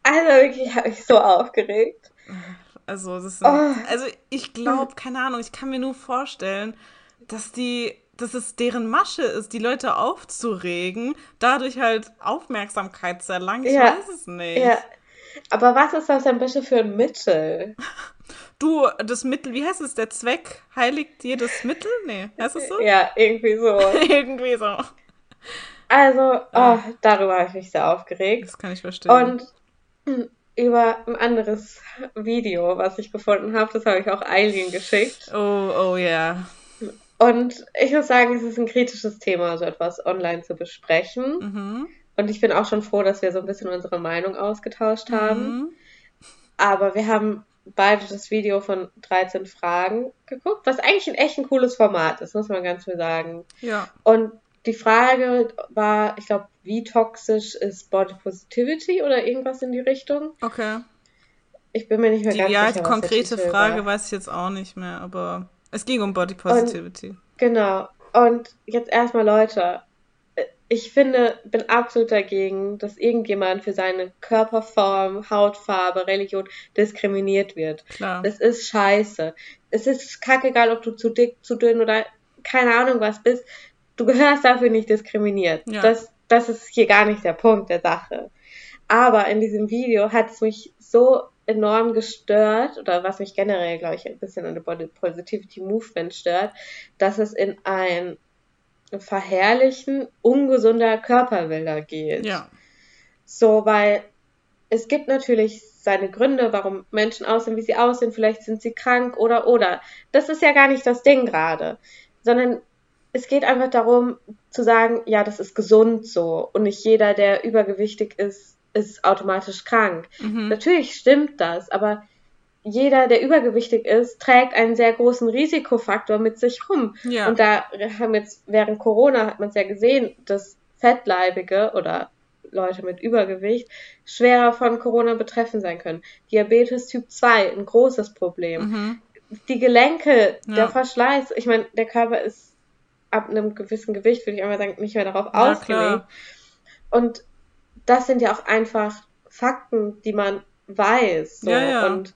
Also wirklich habe ich so aufgeregt. Also, das sind, Oh. also ich glaube, keine Ahnung, ich kann mir nur vorstellen, dass die, dass es deren Masche ist, die Leute aufzuregen, dadurch halt Aufmerksamkeit zu erlangen. Ich Ja. weiß es nicht. Ja. Aber was ist das denn bitte für ein Mittel? Du, das Mittel, wie heißt es? Der Zweck heiligt jedes Mittel? Nee, heißt es so? Ja, irgendwie so. Irgendwie so. Also, oh, darüber habe ich mich sehr aufgeregt. Das kann ich verstehen. Und hm, über ein anderes Video, was ich gefunden habe, das habe ich auch Eileen geschickt. oh, oh ja. Und ich muss sagen, es ist ein kritisches Thema, so etwas online zu besprechen. Mhm. Und ich bin auch schon froh, dass wir so ein bisschen unsere Meinung ausgetauscht haben. Mhm. Aber wir haben beide das Video von 13 Fragen geguckt, was eigentlich ein echt ein cooles Format ist, muss man ganz klar sagen. Ja. Und die Frage war, ich glaube, wie toxisch ist Body Positivity oder irgendwas in die Richtung? Okay. Ich bin mir nicht mehr Die, ganz ja, sicher. der konkrete Frage war. weiß ich jetzt auch nicht mehr, aber es ging um Body Positivity. Genau. Und jetzt erstmal, Leute, ich finde, bin absolut dagegen, dass irgendjemand für seine Körperform, Hautfarbe, Religion diskriminiert wird. Klar. Das ist scheiße. Es ist kackegal, ob du zu dick, zu dünn oder keine Ahnung was bist. Du gehörst dafür nicht diskriminiert. Ja. Das, das ist hier gar nicht der Punkt der Sache. Aber in diesem Video hat es mich so enorm gestört, oder was mich generell, glaube ich, ein bisschen an der Body Positivity Movement stört, dass es in ein Verherrlichen ungesunder Körperbilder geht. Ja. So, weil es gibt natürlich seine Gründe, warum Menschen aussehen, wie sie aussehen. Vielleicht sind sie krank oder oder. Das ist ja gar nicht das Ding gerade, sondern es geht einfach darum zu sagen, ja, das ist gesund so und nicht jeder, der übergewichtig ist, ist automatisch krank. Mhm. Natürlich stimmt das, aber jeder, der übergewichtig ist, trägt einen sehr großen Risikofaktor mit sich rum. Ja. Und da haben jetzt während Corona hat man es ja gesehen, dass Fettleibige oder Leute mit Übergewicht schwerer von Corona betroffen sein können. Diabetes Typ 2, ein großes Problem. Mhm. Die Gelenke, Ja. der Verschleiß, ich meine, der Körper ist ab einem gewissen Gewicht, würde ich einmal sagen, nicht mehr darauf Ja, ausgelegt. klar. Und das sind ja auch einfach Fakten, die man weiß. So. Ja, ja. Und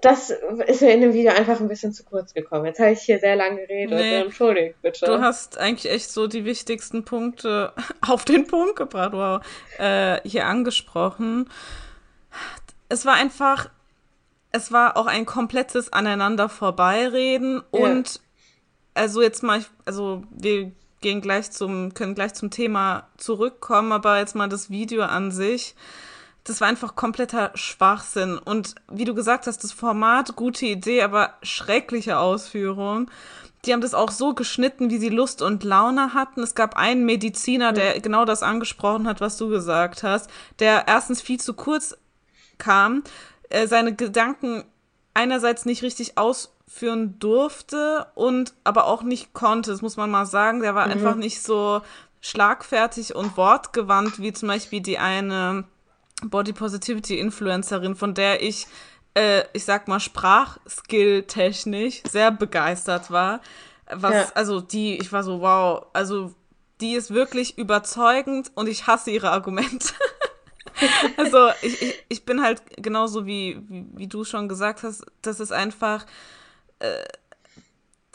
das ist mir in dem Video einfach ein bisschen zu kurz gekommen. Jetzt habe ich hier sehr lange geredet. Nee. Entschuldigt bitte. Du hast eigentlich echt so die wichtigsten Punkte auf den Punkt gebracht, wow, äh, hier angesprochen. Es war einfach, es war auch ein komplettes Aneinander vorbeireden Ja. und also jetzt mal, also wir gehen gleich zum, können gleich zum Thema zurückkommen, aber jetzt mal das Video an sich. Das war einfach kompletter Schwachsinn. Und wie du gesagt hast, das Format, gute Idee, aber schreckliche Ausführung. Die haben das auch so geschnitten, wie sie Lust und Laune hatten. Es gab einen Mediziner, der genau das angesprochen hat, was du gesagt hast, der erstens viel zu kurz kam, äh, seine Gedanken einerseits nicht richtig ausführen durfte und aber auch nicht konnte, das muss man mal sagen. Der war einfach nicht so schlagfertig und wortgewandt wie zum Beispiel die eine Body Positivity Influencerin, von der ich, äh, ich sag mal, Sprachskill-technisch sehr begeistert war. Was, Ja. also die, ich war so, wow, also die ist wirklich überzeugend und ich hasse ihre Argumente. also ich, ich, ich bin halt genauso wie, wie, wie du schon gesagt hast, das ist einfach, äh,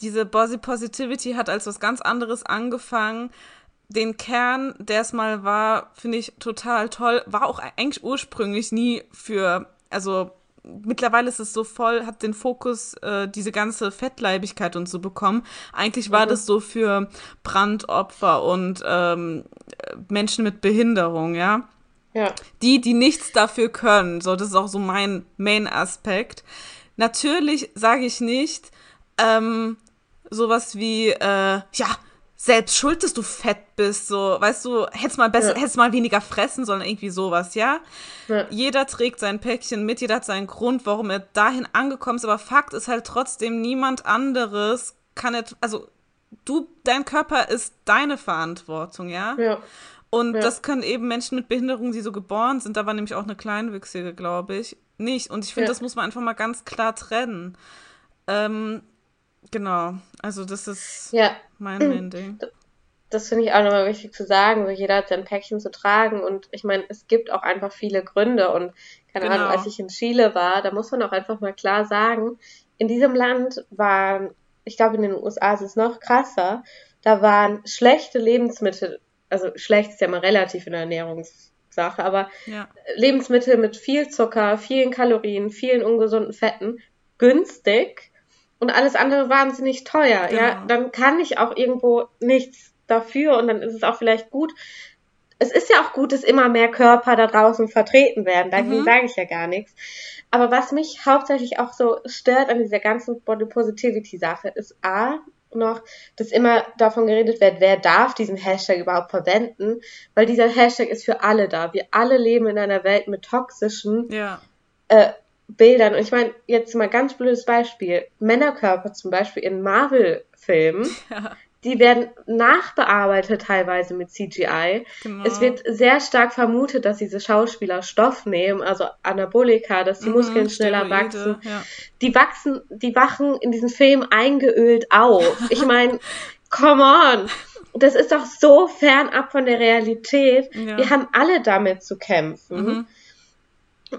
diese Body Positivity hat als was ganz anderes angefangen. Den Kern, der es mal war, finde ich total toll. War auch eigentlich ursprünglich nie für, also mittlerweile ist es so voll, hat den Fokus, äh, diese ganze Fettleibigkeit und so bekommen. Eigentlich war Mhm. das so für Brandopfer und ähm, Menschen mit Behinderung, ja ja. die, die nichts dafür können. So, das ist auch so mein Main-Aspekt. Natürlich sage ich nicht ähm, sowas wie, äh, ja, selbst schuld, dass du fett bist, so, weißt du, hättest mal besser, Ja. hättest mal weniger fressen sollen, irgendwie sowas, ja? Ja. Jeder trägt sein Päckchen mit, jeder hat seinen Grund, warum er dahin angekommen ist, aber Fakt ist halt trotzdem, niemand anderes kann et, also du, dein Körper ist deine Verantwortung, ja? ja. Und Ja. das können eben Menschen mit Behinderung, die so geboren sind, da war nämlich auch eine Kleinwüchsige, glaube ich, nicht. Und ich finde, Ja. das muss man einfach mal ganz klar trennen. Ähm, genau, also das ist Ja, mein Main-Ding. das finde ich auch nochmal wichtig zu sagen. So jeder hat sein Päckchen zu tragen und ich meine, es gibt auch einfach viele Gründe und keine Genau. Ahnung, als ich in Chile war, da muss man auch einfach mal klar sagen, in diesem Land waren, ich glaube in den USA ist es noch krasser, da waren schlechte Lebensmittel, also schlecht ist ja mal relativ in der Ernährungssache, aber Ja, Lebensmittel mit viel Zucker, vielen Kalorien, vielen ungesunden Fetten günstig und alles andere wahnsinnig teuer. Ja, Genau. dann kann ich auch irgendwo nichts dafür und dann ist es auch vielleicht gut. Es ist ja auch gut, dass immer mehr Körper da draußen vertreten werden. Dagegen Mhm. sage ich ja gar nichts. Aber was mich hauptsächlich auch so stört an dieser ganzen Body Positivity Sache ist A, noch, dass immer davon geredet wird, wer darf diesen Hashtag überhaupt verwenden, weil dieser Hashtag ist für alle da. Wir alle leben in einer Welt mit toxischen ja, äh, Bildern. Und ich meine, jetzt mal ganz blödes Beispiel. Männerkörper zum Beispiel in Marvel-Filmen, ja, die werden nachbearbeitet teilweise mit CGI. genau. Es wird sehr stark vermutet, dass diese Schauspieler Stoff nehmen, also Anabolika, dass die Mhm, Muskeln schneller Steroide, wachsen. Ja. Die wachsen, die wachen in diesem Film eingeölt auf. Ich meine, come on. Das ist doch so fernab von der Realität. Ja. Wir haben alle damit zu kämpfen. Mhm.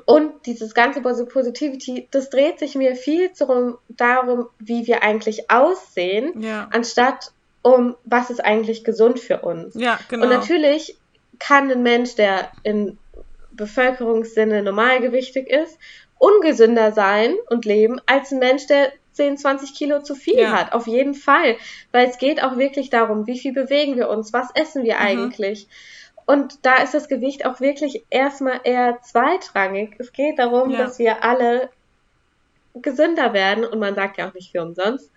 Und dieses ganze Positivity, das dreht sich mir viel darum, darum, wie wir eigentlich aussehen, Ja. anstatt um, was ist eigentlich gesund für uns. Ja, genau. Und natürlich kann ein Mensch, der in Bevölkerungssinne normalgewichtig ist, ungesünder sein und leben als ein Mensch, der 10, 20 Kilo zu viel Ja. hat. Auf jeden Fall. Weil es geht auch wirklich darum, wie viel bewegen wir uns, was essen Mhm. wir eigentlich. Und da ist das Gewicht auch wirklich erstmal eher zweitrangig. Es geht darum, Ja. dass wir alle gesünder werden. Und man sagt ja auch nicht für umsonst,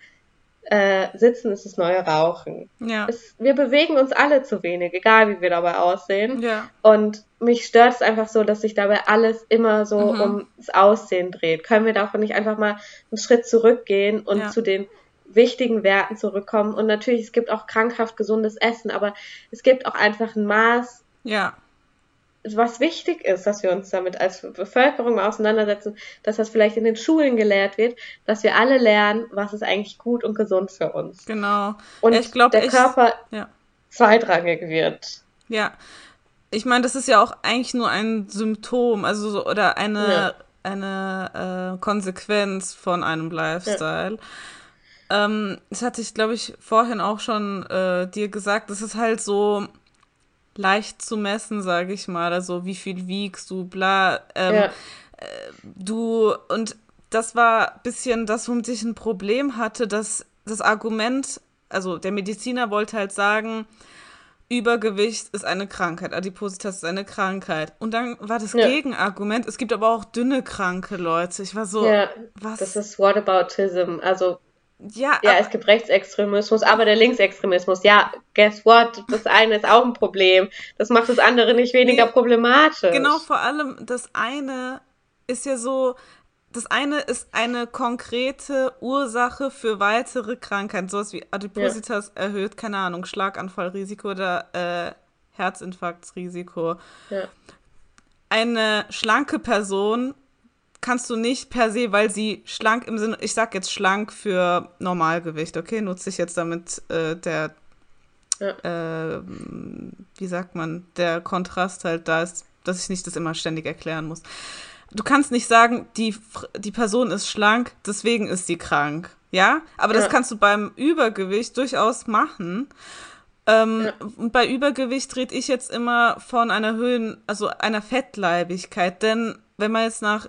äh, sitzen ist das neue Rauchen. ja. Es, wir bewegen uns alle zu wenig, egal wie wir dabei aussehen. ja. Und mich stört es einfach so, dass sich dabei alles immer so Mhm. ums Aussehen dreht. Können wir davon nicht einfach mal einen Schritt zurückgehen und Ja. zu den wichtigen Werten zurückkommen? Und natürlich, es gibt auch krankhaft gesundes Essen, aber es gibt auch einfach ein Maß, Ja. Was wichtig ist, dass wir uns damit als Bevölkerung auseinandersetzen, dass das vielleicht in den Schulen gelehrt wird, dass wir alle lernen, was ist eigentlich gut und gesund für uns. Genau. Und ich glaube, der ich, Körper ja. zweitrangig wird. Ja. Ich meine, das ist ja auch eigentlich nur ein Symptom, also so, oder eine, Ja. eine äh, Konsequenz von einem Lifestyle. Ähm, das hatte ich, glaube ich, vorhin auch schon äh, dir gesagt. Das ist halt so leicht zu messen, sage ich mal. Also wie viel wiegst du, bla. Ähm, ja. du und das war ein bisschen das, womit ich ein Problem hatte, dass das Argument, also der Mediziner wollte halt sagen, Übergewicht ist eine Krankheit, Adipositas ist eine Krankheit. Und dann war das Ja. Gegenargument, es gibt aber auch dünne kranke Leute. Ich war so, ja, was? das ist Whataboutism. Also ja, Ja, es gibt Rechtsextremismus, aber der Linksextremismus, ja, guess what? Das eine ist auch ein Problem. Das macht das andere nicht weniger Nee, problematisch. Genau, vor allem das eine ist ja so, das eine ist eine konkrete Ursache für weitere Krankheiten, sowas wie Adipositas erhöht, keine Ahnung, Schlaganfallrisiko oder äh, Herzinfarktrisiko. Ja. Eine schlanke Person kannst du nicht per se, weil sie schlank im Sinne, ich sag jetzt schlank für Normalgewicht, okay, nutze ich jetzt damit äh, der äh, wie sagt man, der Kontrast halt da ist, dass ich nicht das immer ständig erklären muss. Du kannst nicht sagen, die, die Person ist schlank, deswegen ist sie krank. Ja, aber das Ja. kannst du beim Übergewicht durchaus machen. Ähm, Ja. Und bei Übergewicht rede ich jetzt immer von einer Höhen, also einer Fettleibigkeit. Denn wenn man jetzt nach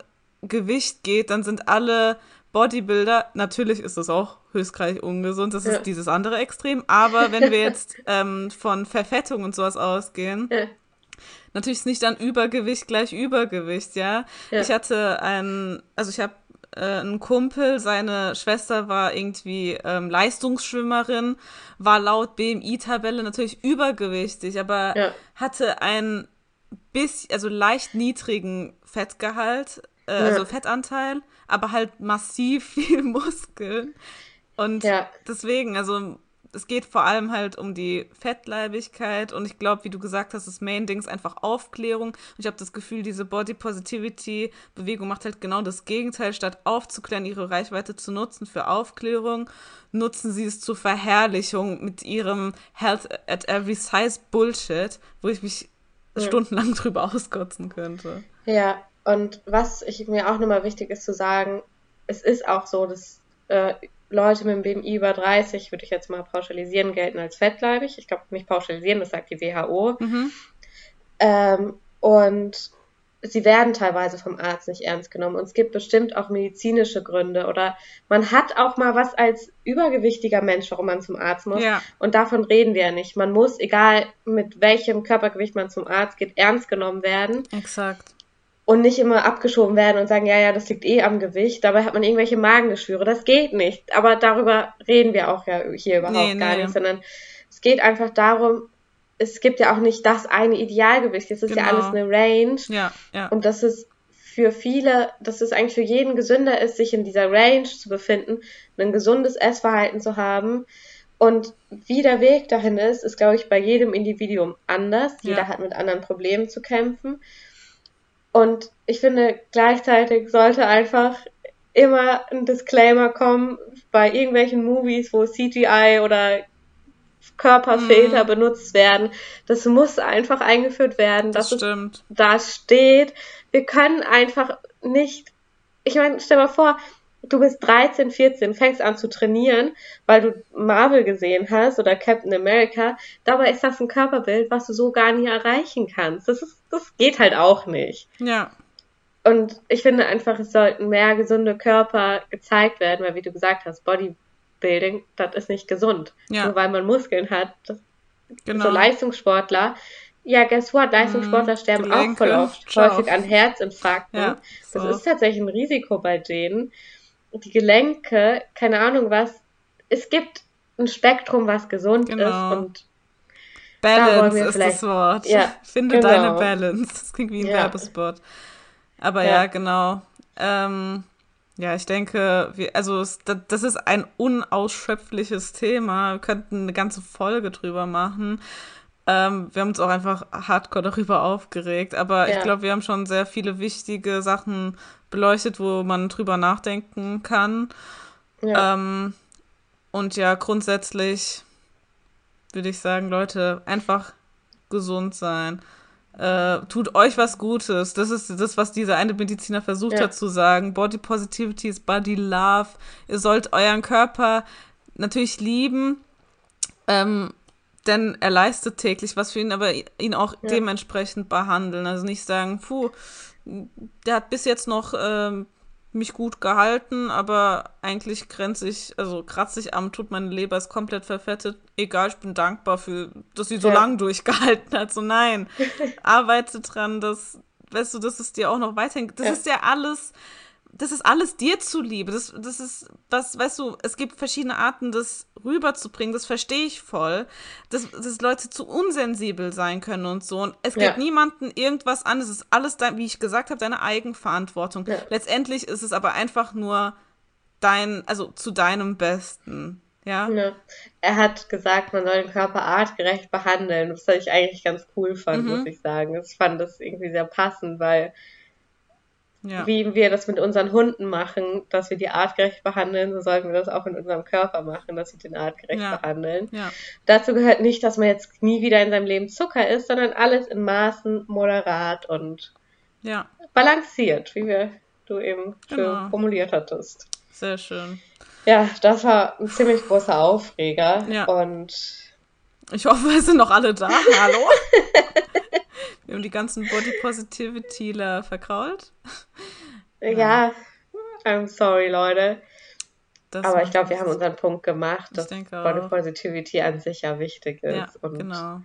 Gewicht geht, dann sind alle Bodybuilder, natürlich ist das auch höchstgradig ungesund, das Ja. ist dieses andere Extrem. Aber wenn wir jetzt ähm, von Verfettung und sowas ausgehen, Ja. Natürlich ist nicht dann Übergewicht gleich Übergewicht, ja. Ja. Ich hatte einen, also ich habe äh, einen Kumpel, seine Schwester war irgendwie ähm, Leistungsschwimmerin, war laut BMI-Tabelle natürlich übergewichtig, aber hatte einen bisschen, also leicht niedrigen Fettgehalt, äh, Ja. also Fettanteil, aber halt massiv viel Muskeln. Und Ja. deswegen, also es geht vor allem halt um die Fettleibigkeit und ich glaube, wie du gesagt hast, das Main-Ding ist einfach Aufklärung. Und ich habe das Gefühl, diese Body Positivity-Bewegung macht halt genau das Gegenteil. Statt aufzuklären, ihre Reichweite zu nutzen für Aufklärung, nutzen sie es zur Verherrlichung mit ihrem Health at every size Bullshit, wo ich mich stundenlang drüber auskotzen könnte. Ja, und was ich, mir auch nochmal wichtig ist zu sagen, es ist auch so, dass äh, Leute mit dem BMI über 30, würde ich jetzt mal pauschalisieren, gelten als fettleibig. Ich glaube nicht pauschalisieren, das sagt die WHO. Mhm. Ähm, und sie werden teilweise vom Arzt nicht ernst genommen. Und es gibt bestimmt auch medizinische Gründe. Oder man hat auch mal was als übergewichtiger Mensch, warum man zum Arzt muss. Ja. Und davon reden wir ja nicht. Man muss, egal mit welchem Körpergewicht man zum Arzt geht, ernst genommen werden Exakt. Und nicht immer abgeschoben werden und sagen, ja, ja, das liegt eh am Gewicht. Dabei hat man irgendwelche Magengeschwüre. Das geht nicht. Aber darüber reden wir auch ja hier überhaupt Nee, gar nee. nicht, sondern es geht einfach darum, es gibt ja auch nicht das eine Idealgewicht. Es ist ja Genau. alles eine Range. Ja, ja. Und dass es für viele, dass es eigentlich für jeden gesünder ist, sich in dieser Range zu befinden, ein gesundes Essverhalten zu haben. Und wie der Weg dahin ist, ist, glaube ich, bei jedem Individuum anders. Jeder Ja. hat mit anderen Problemen zu kämpfen. Und ich finde, gleichzeitig sollte einfach immer ein Disclaimer kommen bei irgendwelchen Movies, wo CGI oder Körperfilter benutzt werden. Das muss einfach eingeführt werden, Das dass es stimmt. da steht. Wir können einfach nicht. Ich meine, stell mal vor, du bist 13, 14, fängst an zu trainieren, weil du Marvel gesehen hast oder Captain America. Dabei ist das ein Körperbild, was du so gar nicht erreichen kannst. Das ist, das geht halt auch nicht. Ja. Und ich finde einfach, es sollten mehr gesunde Körper gezeigt werden, weil wie du gesagt hast, Bodybuilding, das ist nicht gesund. Ja. Nur weil man Muskeln hat, das Genau. so Leistungssportler. Ja, guess what? Leistungssportler Mhm, sterben Gelenke, auch voll oft häufig an Herzinfarkten. Ja, Das so. ist tatsächlich ein Risiko bei denen. Die Gelenke, keine Ahnung was. Es gibt ein Spektrum, was gesund Genau. ist und Da Balance wir ist das Wort. Ja, Finde genau. deine Balance. Das klingt wie ein Ja. Werbespot. Aber Ja. ja, genau. Ähm, ja, ich denke, wir, also da- das ist ein unausschöpfliches Thema. Wir könnten eine ganze Folge drüber machen. Ähm, wir haben uns auch einfach hardcore darüber aufgeregt. Aber ich Ja. glaube, wir haben schon sehr viele wichtige Sachen beleuchtet, wo man drüber nachdenken kann. ja, Ähm, und ja, grundsätzlich würde ich sagen, Leute, einfach gesund sein. Äh, tut euch was Gutes. Das ist das, was dieser eine Mediziner versucht Ja. hat zu sagen. Body Positivity ist Body Love. Ihr sollt euren Körper natürlich lieben, ähm, denn er leistet täglich was für ihn, aber ihn auch Ja. dementsprechend behandeln. Also nicht sagen, puh, der hat bis jetzt noch ähm, mich gut gehalten, aber eigentlich grenze ich, also kratze ich am, tut meine Leber ist komplett verfettet. Egal, ich bin dankbar für, dass sie so Ja. lange durchgehalten hat. So nein, arbeite dran, dass, weißt du, dass es dir auch noch weiterhin, das Ja. ist ja alles, das ist alles dir zuliebe. Das, das ist, was, weißt du, es gibt verschiedene Arten, das rüberzubringen, das verstehe ich voll, dass, dass Leute zu unsensibel sein können und so. Und es geht Ja. niemanden irgendwas an, es ist alles, dein, wie ich gesagt habe, deine Eigenverantwortung. Ja. Letztendlich ist es aber einfach nur dein, also zu deinem Besten. Ja, ja. Er hat gesagt, man soll den Körper artgerecht behandeln, was ich eigentlich ganz cool fand, Mhm. muss ich sagen. Ich fand das irgendwie sehr passend, weil ja. wie wir das mit unseren Hunden machen, dass wir die artgerecht behandeln, so sollten wir das auch in unserem Körper machen, dass wir den artgerecht Ja. behandeln. ja. Dazu gehört nicht, dass man jetzt nie wieder in seinem Leben Zucker isst, sondern alles in Maßen, moderat und balanciert, wie wir, du eben Genau. formuliert hattest. Sehr schön. Ja, das war ein ziemlich großer Aufreger und Ich hoffe, wir sind noch alle da. Hallo? wir haben die ganzen Body Positivityler verkrault. ja, I'm sorry, Leute. Das Aber ich glaube, wir haben unseren Punkt gemacht, dass Body. Positivity an sich ja wichtig ist Ja, und genau.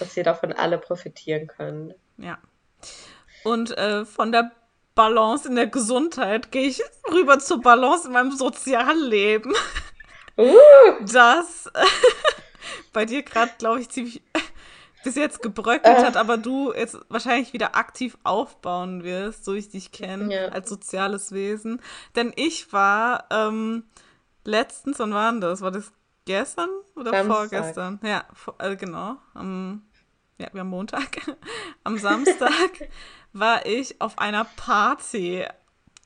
dass wir davon alle profitieren können. Ja. Und äh, von der Balance in der Gesundheit gehe ich rüber zur Balance in meinem Sozialleben. Uh, Das bei dir gerade, glaube ich, ziemlich bis jetzt gebröckelt Äh. hat, aber du jetzt wahrscheinlich wieder aktiv aufbauen wirst, so ich dich kenne, Ja. als soziales Wesen. Denn ich war ähm, letztens, wann war denn das? War das gestern oder Samstag. vorgestern? Ja, vor, äh, genau. Am, ja, wir haben Montag. Am Samstag war ich auf einer Party.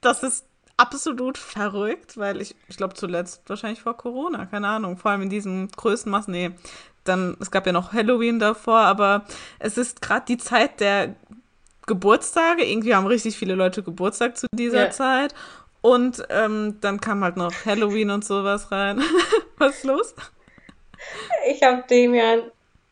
Das ist absolut verrückt, weil ich, ich glaube zuletzt wahrscheinlich vor Corona, keine Ahnung, vor allem in diesem Größenmaß, nee, dann, es gab ja noch Halloween davor, aber es ist gerade die Zeit der Geburtstage, irgendwie haben richtig viele Leute Geburtstag zu dieser Ja. Zeit und ähm, dann kam halt noch Halloween und sowas rein. Was ist los? ich habe dem ja,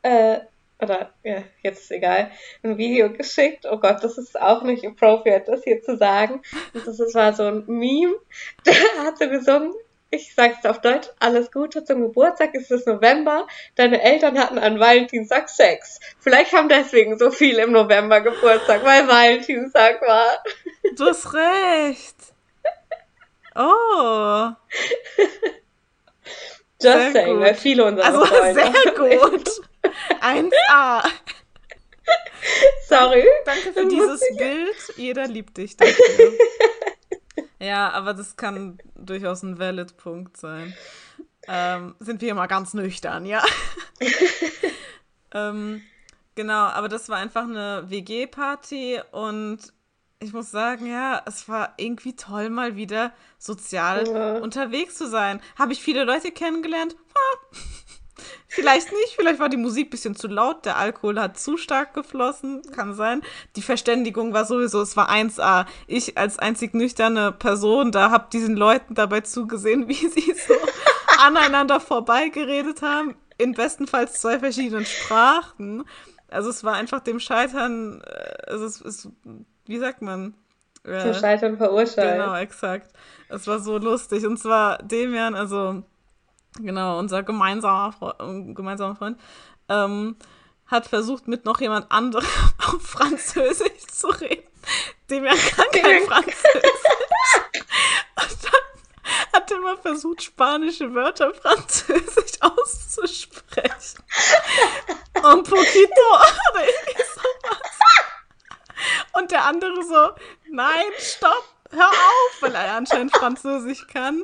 äh, oder ja, jetzt ist egal, ein Video geschickt. Oh Gott, das ist auch nicht appropriate, das hier zu sagen. Und das ist, war so ein Meme, der hat so gesungen. Ich sag's auf Deutsch, alles Gute zum Geburtstag, es ist November, deine Eltern hatten an Valentinstag Sex. Vielleicht haben deswegen so viele im November Geburtstag, weil Valentinstag war. Du hast recht. Oh, Just Sehr saying, gut. weil viele unserer also Freunde. sehr gut. 1A. Sorry. Danke für dieses Bild. Jeder liebt dich dafür. Ja, aber das kann durchaus ein Valid-Punkt sein. Ähm, sind wir mal ganz nüchtern, ja? ähm, genau, aber das war einfach eine WG-Party und ich muss sagen, ja, es war irgendwie toll, mal wieder sozial Ja. unterwegs zu sein. Habe ich viele Leute kennengelernt? Ah, Vielleicht nicht, vielleicht war die Musik ein bisschen zu laut, der Alkohol hat zu stark geflossen, kann sein. Die Verständigung war sowieso, es war 1A. Ich als einzig nüchterne Person, da hab diesen Leuten dabei zugesehen, wie sie so aneinander vorbeigeredet haben, in bestenfalls zwei verschiedenen Sprachen. Also es war einfach dem Scheitern, also es ist, wie sagt man? Zum Scheitern verurteilt. Genau, exakt. Es war so lustig. Und zwar Demian, also genau, unser gemeinsamer, Fre äh, gemeinsamer Freund, ähm, hat versucht, mit noch jemand anderem auf Französisch zu reden. Demian kann kein Französisch. Und dann hat er mal versucht, spanische Wörter französisch auszusprechen. Und poquito oder irgendwie sowas. Und der andere so, nein, stopp, hör auf, weil er anscheinend Französisch kann.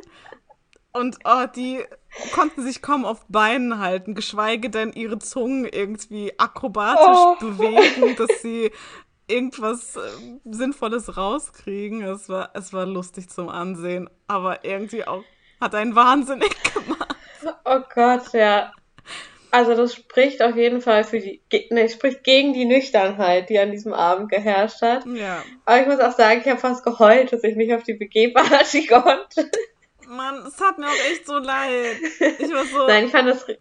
Und oh, die konnten sich kaum auf Beinen halten, geschweige denn ihre Zungen irgendwie akrobatisch Oh. bewegen, dass sie irgendwas äh, Sinnvolles rauskriegen. Es war, es war lustig zum Ansehen, aber irgendwie auch hat einen wahnsinnig gemacht. Oh Gott, ja. Also das spricht auf jeden Fall für die, ne, spricht gegen die Nüchternheit, die an diesem Abend geherrscht hat. Ja. Aber ich muss auch sagen, ich habe fast geheult, dass ich nicht auf die BG-Party konnte. Mann, es hat mir auch echt so leid. Ich war so. Nein, ich fand das ri-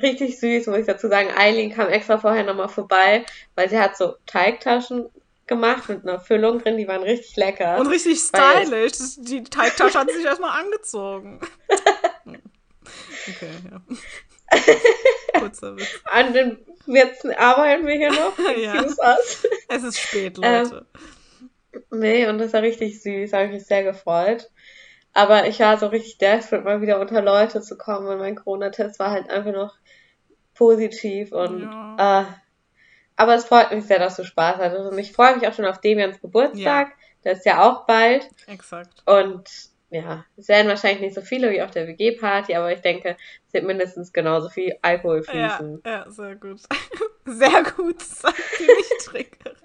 richtig süß, muss ich dazu sagen. Eileen kam extra vorher nochmal vorbei, weil sie hat so Teigtaschen gemacht mit einer Füllung drin, die waren richtig lecker. Und richtig stylisch. Das, die Teigtasche hat sich erstmal angezogen. Okay, ja. Kurzer Witz. An den Witzen arbeiten wir hier noch. Ja. Es ist spät, Ähm, Leute. Nee, und das war richtig süß, habe ich mich sehr gefreut. Aber ich war so richtig desperate, mal wieder unter Leute zu kommen und mein Corona-Test war halt einfach noch positiv und Ja. äh, aber es freut mich sehr, dass du Spaß hattest und ich freue mich auch schon auf Demians Geburtstag, der ist ja auch bald Exakt. und ja, es werden wahrscheinlich nicht so viele wie auf der WG-Party, aber ich denke, es wird mindestens genauso viel Alkohol Ja, fließen. ja, sehr gut. Sehr gut, sagt die Nicht-Trinkerin.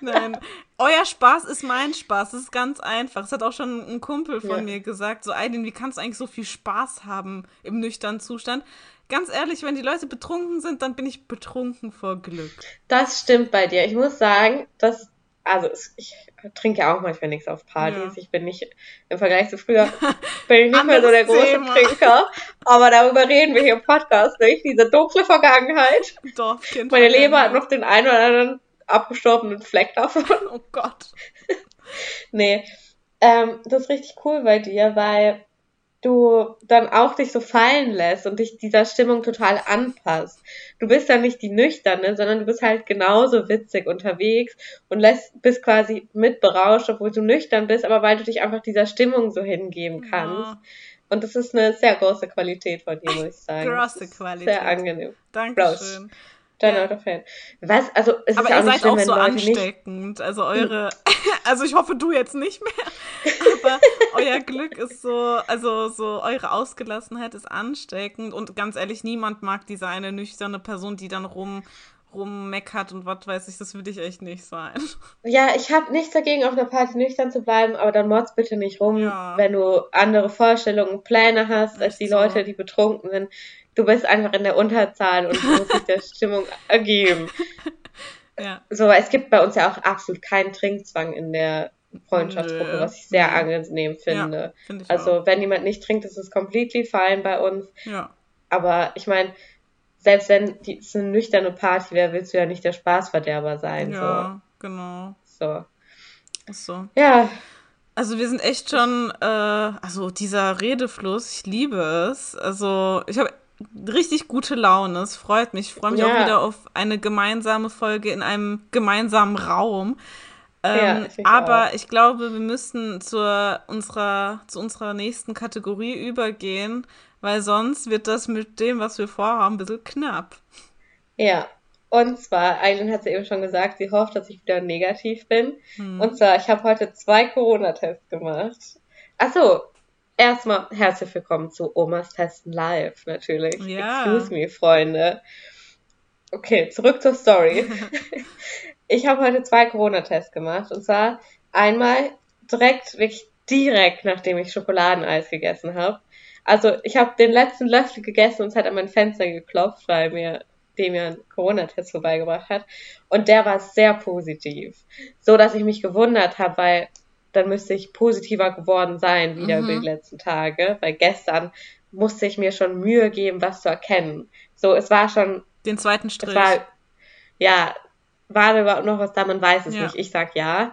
Nein, euer Spaß ist mein Spaß. Das ist ganz einfach. Das hat auch schon ein Kumpel von Ja. mir gesagt. So, Aydin, wie kannst du eigentlich so viel Spaß haben im nüchternen Zustand? Ganz ehrlich, wenn die Leute betrunken sind, dann bin ich betrunken vor Glück. Das stimmt bei dir. Ich muss sagen, dass, also ich trinke ja auch manchmal nichts auf Partys. Ja. Ich bin nicht, im Vergleich zu früher, bin ich nicht mehr so der große Thema. Trinker. Aber darüber reden wir hier im Podcast nicht. Diese dunkle Vergangenheit. Dorfkind. Meine von Leber hat noch den einen oder anderen abgestorbenen Fleck davon. Oh Gott. Nee, ähm, das ist richtig cool bei dir, weil du dann auch dich so fallen lässt und dich dieser Stimmung total anpasst. Du bist dann nicht die Nüchterne, sondern du bist halt genauso witzig unterwegs und lässt, bist quasi mit berauscht, obwohl du nüchtern bist, aber weil du dich einfach dieser Stimmung so hingeben kannst. Ja, Und das ist eine sehr große Qualität von dir, muss ich sagen. Große Qualität. Sehr angenehm. Dankeschön. Dein Ja. Autofan. Was? Also, es Aber ist ihr auch seid schlimm, auch so Leute nicht ansteckend. Also eure, also ich hoffe du jetzt nicht mehr, aber euer Glück ist so, also so eure Ausgelassenheit ist ansteckend und ganz ehrlich, niemand mag diese eine nüchterne Person, die dann rum rummeckert und was weiß ich, das würde ich echt nicht sein. Ja, ich habe nichts dagegen, auf einer Party nüchtern zu bleiben, aber dann motz bitte nicht rum, Ja. wenn du andere Vorstellungen, Pläne hast, als die so. Leute, die betrunken sind. Du bist einfach in der Unterzahl und du musst dich der Stimmung ergeben. Ja. So, es gibt bei uns ja auch absolut keinen Trinkzwang in der Freundschaftsgruppe, was ich sehr angenehm finde. Finde ich Also, wenn jemand nicht trinkt, ist es completely fine bei uns. auch. Ja. Aber ich meine, selbst wenn es eine nüchterne Party wäre, willst du ja nicht der Spaßverderber sein. Ja, genau. So. so. Ist so. Ja, Also wir sind echt schon, äh, also dieser Redefluss, ich liebe es. Also ich habe richtig gute Laune, es freut mich. Ich freue mich Ja. auch wieder auf eine gemeinsame Folge in einem gemeinsamen Raum. Ja, Ähm, mich aber auch. ich glaube, wir müssen zur unserer, zu unserer nächsten Kategorie übergehen, weil sonst wird das mit dem, was wir vorhaben, ein bisschen knapp. Ja, und zwar, Eileen hat es eben schon gesagt, sie hofft, dass ich wieder negativ bin. Hm. Und zwar, ich habe heute zwei Corona-Tests gemacht. Achso, erstmal herzlich willkommen zu Omas Testen Live, natürlich. Ja. Excuse me, Freunde. Okay, zurück zur Story. ich habe heute zwei Corona-Tests gemacht. Und zwar einmal direkt, wirklich direkt, nachdem ich Schokoladeneis gegessen habe. Also ich habe den letzten Löffel gegessen und es hat an mein Fenster geklopft, weil mir dem ja ein Corona-Test vorbeigebracht hat. Und der war sehr positiv. So dass ich mich gewundert habe, weil dann müsste ich positiver geworden sein, wieder Mhm. über die letzten Tage. Weil gestern musste ich mir schon Mühe geben, was zu erkennen. So, es war schon, Den zweiten Strich. war, ja, war da überhaupt noch was da, man weiß es Ja. nicht. Ich sag ja.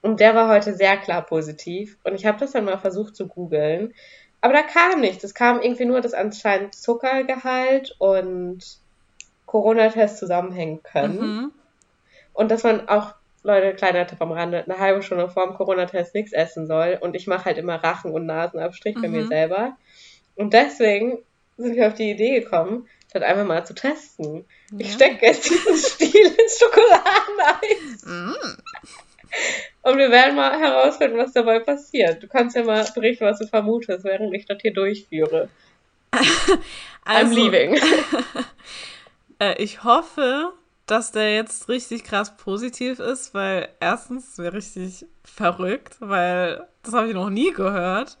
Und der war heute sehr klar positiv. Und ich habe das dann mal versucht zu googeln. Aber da kam nichts. Es kam irgendwie nur, dass anscheinend Zuckergehalt und Corona-Test zusammenhängen können. mhm. Und dass man auch, Leute, kleiner Tipp am Rande, eine halbe Stunde vor dem Corona-Test nichts essen soll. Und ich mache halt immer Rachen- und Nasenabstrich bei mir Mhm. selber. Und deswegen sind wir auf die Idee gekommen, das einfach mal zu testen. Ich Ja. stecke jetzt diesen Stiel ins Schokoladeneis. Mm. Und wir werden mal herausfinden, was dabei passiert. Du kannst ja mal berichten, was du vermutest, während ich das hier durchführe. I'm Also, leaving. Äh, ich hoffe, dass der jetzt richtig krass positiv ist, weil erstens wäre richtig verrückt, weil das habe ich noch nie gehört.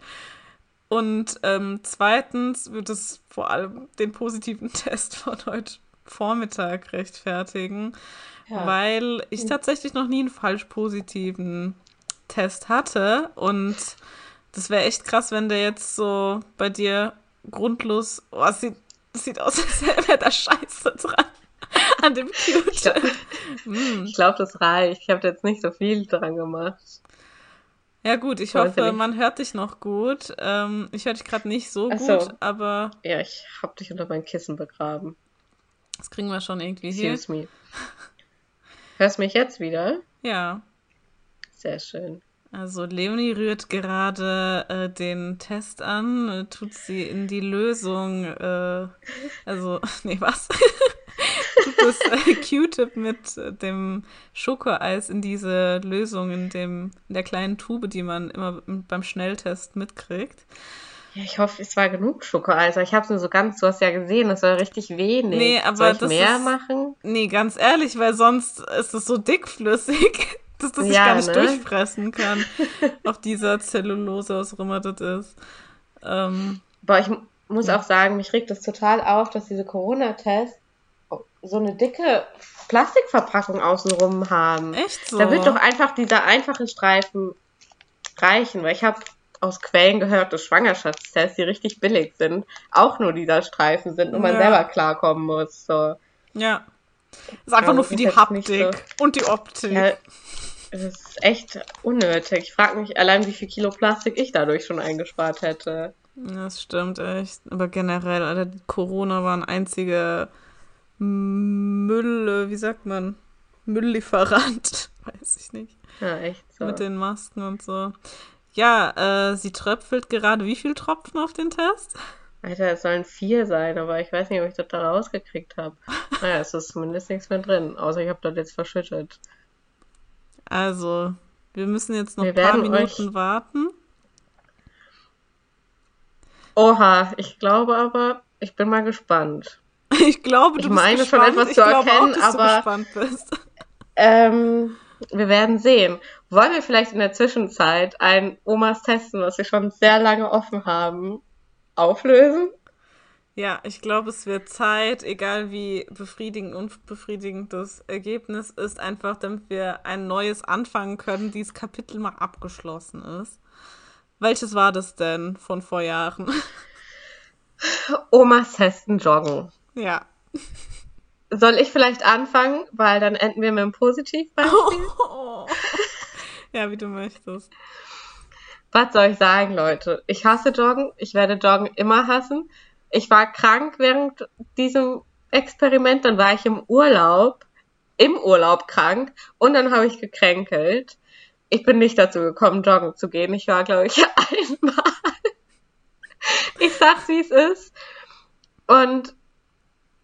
Und ähm, zweitens wird es vor allem den positiven Test von heute Vormittag rechtfertigen, Ja. weil ich tatsächlich noch nie einen falsch positiven Test hatte. Und das wäre echt krass, wenn der jetzt so bei dir grundlos, oh, es sieht, es sieht aus, als wäre da Scheiße dran an dem Cute. Ich glaube, das reicht. Ich habe jetzt nicht so viel dran gemacht. Ja gut, ich Weiß hoffe, ich nicht. man hört dich noch gut. Ähm, ich höre dich gerade nicht so Ach gut, so. aber Ja, ich habe dich unter mein Kissen begraben. das kriegen wir schon irgendwie hier. Excuse me. Hörst mich jetzt wieder? Ja. Sehr schön. Also Leonie rührt gerade äh, den Test an, äh, tut sie in die Lösung, äh, also, nee, was? Das äh, Q-Tip mit äh, dem Schokoeis in diese Lösung, in dem, in der kleinen Tube, die man immer beim Schnelltest mitkriegt. Ja, ich hoffe, es war genug Schokoeis. Ich habe es nur so ganz, du hast ja gesehen, das war richtig wenig. Nee, aber Soll ich das mehr ist- machen? Nee, ganz ehrlich, weil sonst ist es so dickflüssig, dass das sich Ja, gar nicht ne? durchfressen kann auf dieser Zellulose, was auch immer das ist. Ähm, Boah, ich mu- muss auch sagen, mich regt es total auf, dass diese Corona-Tests so eine dicke Plastikverpackung außenrum haben. echt so. Da wird doch einfach dieser einfache Streifen reichen, weil ich habe aus Quellen gehört, dass Schwangerschaftstests, die richtig billig sind, auch nur dieser Streifen sind und man Ja. selber klarkommen muss. So. Ja. Ist einfach Ja, nur für die Haptik und die Optik. Ja, es ist echt unnötig. Ich frage mich allein, wie viel Kilo Plastik ich dadurch schon eingespart hätte. Das stimmt echt. Aber generell, Alter, Corona war ein einziger Müll, äh, wie sagt man? Mülllieferant. Weiß ich nicht. Ja, echt so. Mit den Masken und so. Ja, äh, sie tröpfelt gerade wie viel Tropfen auf den Test? Alter, es sollen vier sein, aber ich weiß nicht, ob ich das da rausgekriegt habe. Naja, es ist zumindest nichts mehr drin, außer ich habe das jetzt verschüttet. Also, wir müssen jetzt noch Wir ein paar Minuten euch- warten. Oha, ich glaube aber, ich bin mal gespannt. Ich glaube, du Ich bist meine schon gespannt. etwas ich zu erkennen, auch, dass aber- du gespannt bist. Ähm, wir werden sehen. Wollen wir vielleicht in der Zwischenzeit ein Omas Testen, was wir schon sehr lange offen haben, auflösen? Ja, ich glaube, es wird Zeit, egal wie befriedigend und unbefriedigend das Ergebnis ist, einfach damit wir ein neues anfangen können, dieses Kapitel mal abgeschlossen ist. Welches war das denn von vor Jahren? Omas Testen joggen. Ja. Soll ich vielleicht anfangen, weil dann enden wir mit einem Positivbeispiel? ja, wie du möchtest. Was soll ich sagen, Leute? Ich hasse Joggen. Ich werde Joggen immer hassen. Ich war krank während diesem Experiment. Dann war ich im Urlaub. Im Urlaub krank. Und dann habe ich gekränkelt. Ich bin nicht dazu gekommen, joggen zu gehen. Ich war, glaube ich, einmal. Ich sag's, wie es ist. Und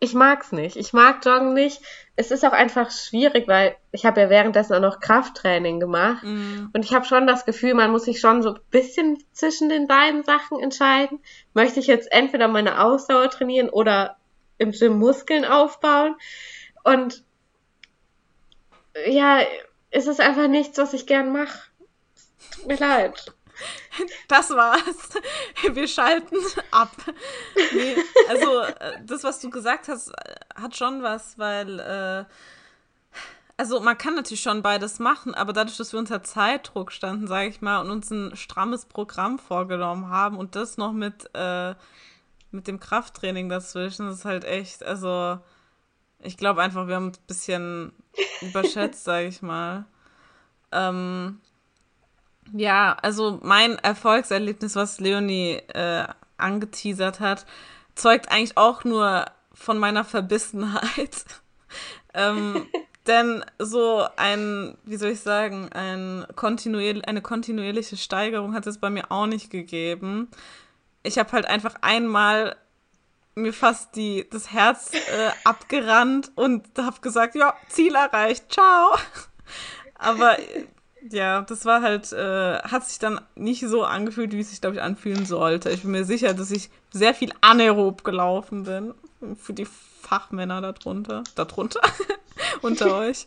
ich mag's nicht. Ich mag Joggen nicht. Es ist auch einfach schwierig, weil ich habe ja währenddessen auch noch Krafttraining gemacht. Mm, Und ich habe schon das Gefühl, man muss sich schon so ein bisschen zwischen den beiden Sachen entscheiden. Möchte ich jetzt entweder meine Ausdauer trainieren oder im Gym Muskeln aufbauen? Und ja, es ist einfach nichts, was ich gern mache. Tut mir leid. Das war's. Wir schalten ab. Nee, also, äh, das, was du gesagt hast, äh, hat schon was, weil, äh, also man kann natürlich schon beides machen, aber dadurch, dass wir unter Zeitdruck standen, sage ich mal, und uns ein strammes Programm vorgenommen haben und das noch mit, äh, mit dem Krafttraining dazwischen, das ist halt echt, also ich glaube einfach, wir haben ein bisschen überschätzt, sage ich mal. Ähm, ja, also mein Erfolgserlebnis, was Leonie äh, angeteasert hat, zeugt eigentlich auch nur von meiner Verbissenheit. ähm, denn so ein, wie soll ich sagen, ein kontinuier eine kontinuierliche Steigerung hat es bei mir auch nicht gegeben. Ich habe halt einfach einmal mir fast die, das Herz äh, abgerannt und habe gesagt, ja, Ziel erreicht, ciao. Aber ja, das war halt, äh, hat sich dann nicht so angefühlt, wie es sich, glaube ich, anfühlen sollte. Ich bin mir sicher, dass ich sehr viel anaerob gelaufen bin. Für die Fachmänner darunter. Darunter? Unter euch.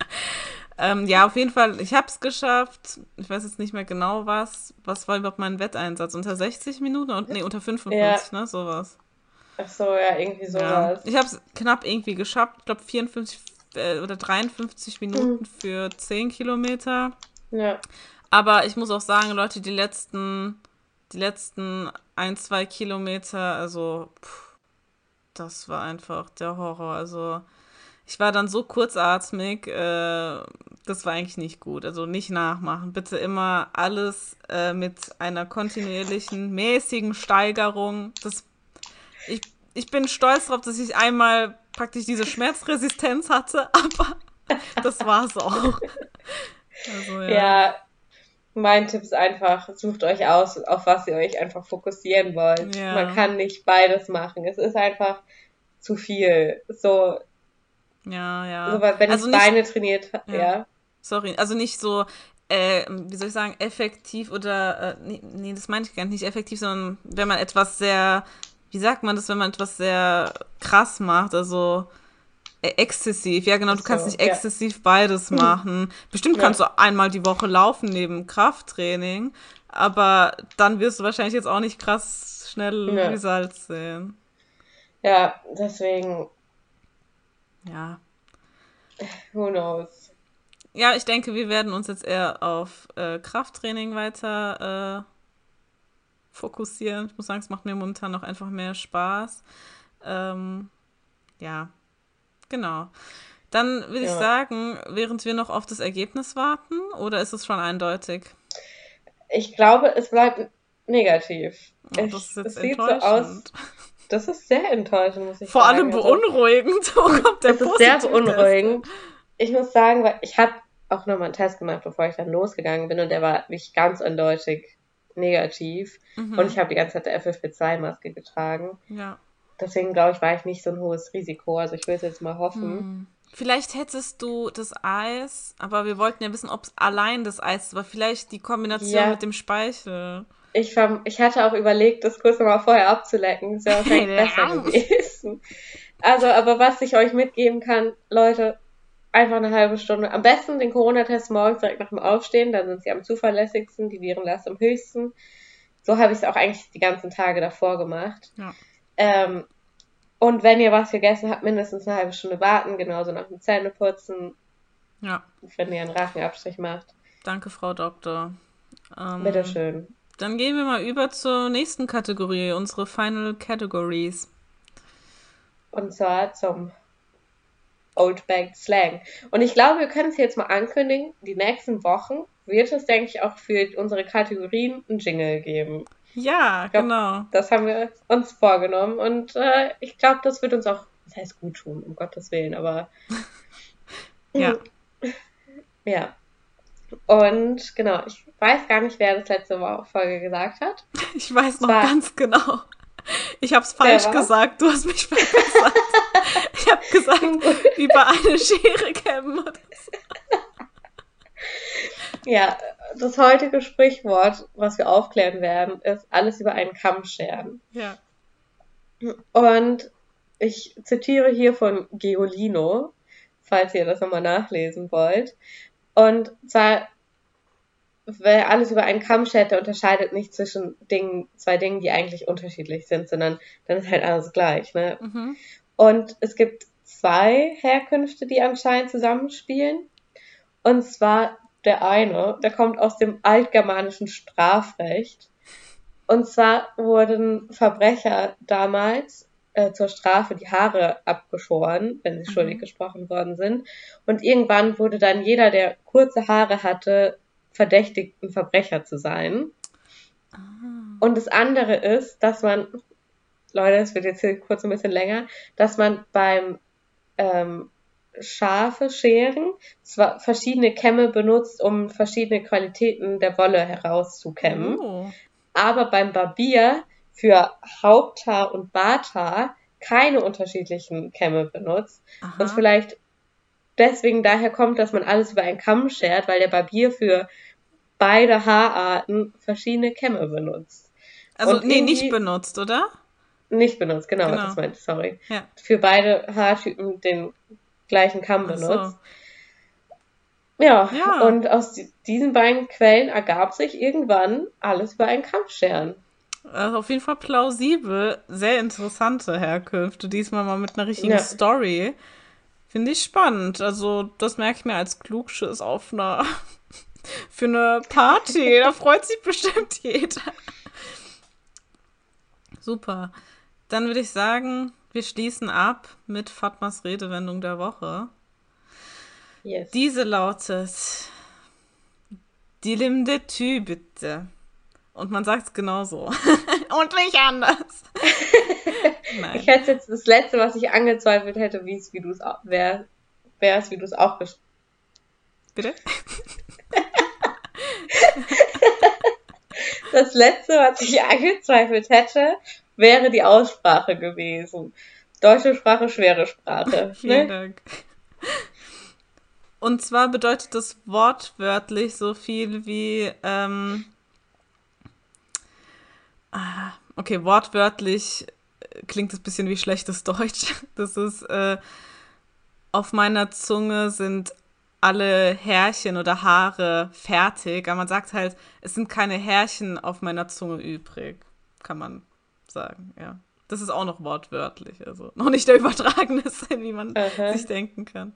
ähm, ja, auf jeden Fall, ich habe es geschafft. Ich weiß jetzt nicht mehr genau was. Was war überhaupt mein Wetteinsatz? Unter 60 Minuten? Und, nee, unter 55, ja. ne? Sowas. Ach so, ja, irgendwie sowas. Ja. Ich habe es knapp irgendwie geschafft. Ich glaube, 54 äh, oder 53 Minuten mhm. für 10 Kilometer. Ja. Aber ich muss auch sagen, Leute, die letzten, die letzten ein, zwei Kilometer, also pff, das war einfach der Horror. Also ich war dann so kurzatmig, äh, das war eigentlich nicht gut. Also nicht nachmachen. Bitte immer alles äh, mit einer kontinuierlichen, mäßigen Steigerung. Das, ich, ich bin stolz darauf, dass ich einmal praktisch diese Schmerzresistenz hatte, aber das war es auch. Also, ja. ja. mein Tipp ist einfach, sucht euch aus, auf was ihr euch einfach fokussieren wollt. Ja. Man kann nicht beides machen. Es ist einfach zu viel. So. Ja, ja. So, wenn also ich nicht, Beine trainiert ja. ja. Sorry, also nicht so, äh, wie soll ich sagen, effektiv oder, äh, nee, nee, das meine ich gar nicht effektiv, sondern wenn man etwas sehr wie sagt man das, wenn man etwas sehr krass macht, also äh, exzessiv. Ja, genau, du kannst nicht exzessiv ja. beides machen. Bestimmt ja. kannst du einmal die Woche laufen neben Krafttraining, aber dann wirst du wahrscheinlich jetzt auch nicht krass schnell ja. Results sehen. Ja, deswegen. Ja. Who knows? Ja, ich denke, wir werden uns jetzt eher auf äh, Krafttraining weiter äh, fokussieren. Ich muss sagen, es macht mir momentan noch einfach mehr Spaß. Ähm, ja, genau. Dann würde ja. ich sagen, während wir noch auf das Ergebnis warten, oder ist es schon eindeutig? Ich glaube, es bleibt negativ. Oh, das ist jetzt es sieht so aus. Das ist sehr enttäuschend, muss ich Vor sagen. Vor allem also, beunruhigend. Wo kommt der das ist sehr beunruhigend. Ich muss sagen, weil ich habe auch nochmal einen Test gemacht, bevor ich dann losgegangen bin und der war wirklich ganz eindeutig negativ. Mhm. Und ich habe die ganze Zeit der FFP2-Maske getragen. Ja. Deswegen glaube ich, war ich nicht so ein hohes Risiko. Also ich will es jetzt mal hoffen. Mhm. Vielleicht hättest du das Eis, aber wir wollten ja wissen, ob es allein das Eis ist, aber vielleicht die Kombination ja. mit dem Speichel. Ich, ich hatte auch überlegt, das kurz nochmal vorher abzulecken. Das wäre wahrscheinlich besser gewesen. Also, aber was ich euch mitgeben kann, Leute, einfach eine halbe Stunde. Am besten den Corona-Test morgens direkt nach dem Aufstehen, dann sind sie am zuverlässigsten, die Virenlast am höchsten. So habe ich es auch eigentlich die ganzen Tage davor gemacht. Ja. Ähm, und wenn ihr was gegessen habt, mindestens eine halbe Stunde warten, genauso nach dem Zähneputzen. Ja. Wenn ihr einen Rachenabstrich macht. Danke, Frau Doktor. Ähm, Bitteschön. Dann gehen wir mal über zur nächsten Kategorie, unsere Final Categories. Und zwar zum Old Bank Slang. Und ich glaube, wir können es jetzt mal ankündigen, die nächsten Wochen wird es, denke ich, auch für unsere Kategorien einen Jingle geben. Ja, glaub, genau. Das haben wir uns vorgenommen und äh, ich glaube, das wird uns auch, das heißt gut tun, um Gottes Willen, aber ja. ja. Und genau, ich weiß gar nicht, wer das letzte Folge gesagt hat. Ich weiß noch ganz genau. Ich habe es falsch gesagt, du hast mich verbessert. ich habe gesagt, über eine Schere kämmen oder so. Ja, das heutige Sprichwort, was wir aufklären werden, ist alles über einen Kamm scheren. Ja. Und ich zitiere hier von Geolino, falls ihr das nochmal nachlesen wollt. Und zwar wer alles über einen Kamm schert, der unterscheidet nicht zwischen Dingen, zwei Dingen, die eigentlich unterschiedlich sind, sondern dann ist halt alles gleich. Ne? Mhm. Und es gibt zwei Herkünfte, die anscheinend zusammenspielen. Und zwar der eine, der kommt aus dem altgermanischen Strafrecht. Und zwar wurden Verbrecher damals äh, zur Strafe die Haare abgeschoren, wenn sie Mhm. schuldig gesprochen worden sind. Und irgendwann wurde dann jeder, der kurze Haare hatte, verdächtigt, ein Verbrecher zu sein. Ah. Und das andere ist, dass man, Leute, es wird jetzt hier kurz ein bisschen länger, dass man beim ähm, Schafe scheren zwar verschiedene Kämme benutzt, um verschiedene Qualitäten der Wolle herauszukämmen, Oh. aber beim Barbier für Haupthaar und Barthaar keine unterschiedlichen Kämme benutzt und Aha. vielleicht deswegen daher kommt, dass man alles über einen Kamm schert, weil der Barbier für beide Haararten verschiedene Kämme benutzt. Also, und nee, nicht benutzt, oder? Nicht benutzt, genau, Genau. das meinte ich, sorry. Ja. Für beide Haartypen den gleichen Kamm Ach so. benutzt. Ja, Ja. und aus di- diesen beiden Quellen ergab sich irgendwann alles über einen Kamm scheren. Also auf jeden Fall plausibel, sehr interessante Herkünfte. Diesmal mal mit einer richtigen Ja. Story. Finde ich spannend. Also, das merke ich mir als Klugschiss auf einer für eine Party. Da freut sich bestimmt jeder. Super. Dann würde ich sagen, wir schließen ab mit Fatmas Redewendung der Woche. Yes. Diese lautet Dilim de tü bitte. Und man sagt es genauso. Und nicht anders. Ich hätte jetzt das letzte, was ich angezweifelt hätte, wie es, wie du es auch, wäre, wäre es, wie du es auch gesch- Bitte? Das letzte, was ich angezweifelt hätte, wäre die Aussprache gewesen. Deutsche Sprache, schwere Sprache. Vielen Ne? Dank. Und zwar bedeutet das wortwörtlich so viel wie, ähm, ah, okay, wortwörtlich äh, klingt es ein bisschen wie schlechtes Deutsch. Das ist, äh, auf meiner Zunge sind alle Härchen oder Haare fertig, aber man sagt halt, es sind keine Härchen auf meiner Zunge übrig, kann man sagen, ja. Das ist auch noch wortwörtlich, also noch nicht der übertragene Sinn, wie man Aha. sich denken kann.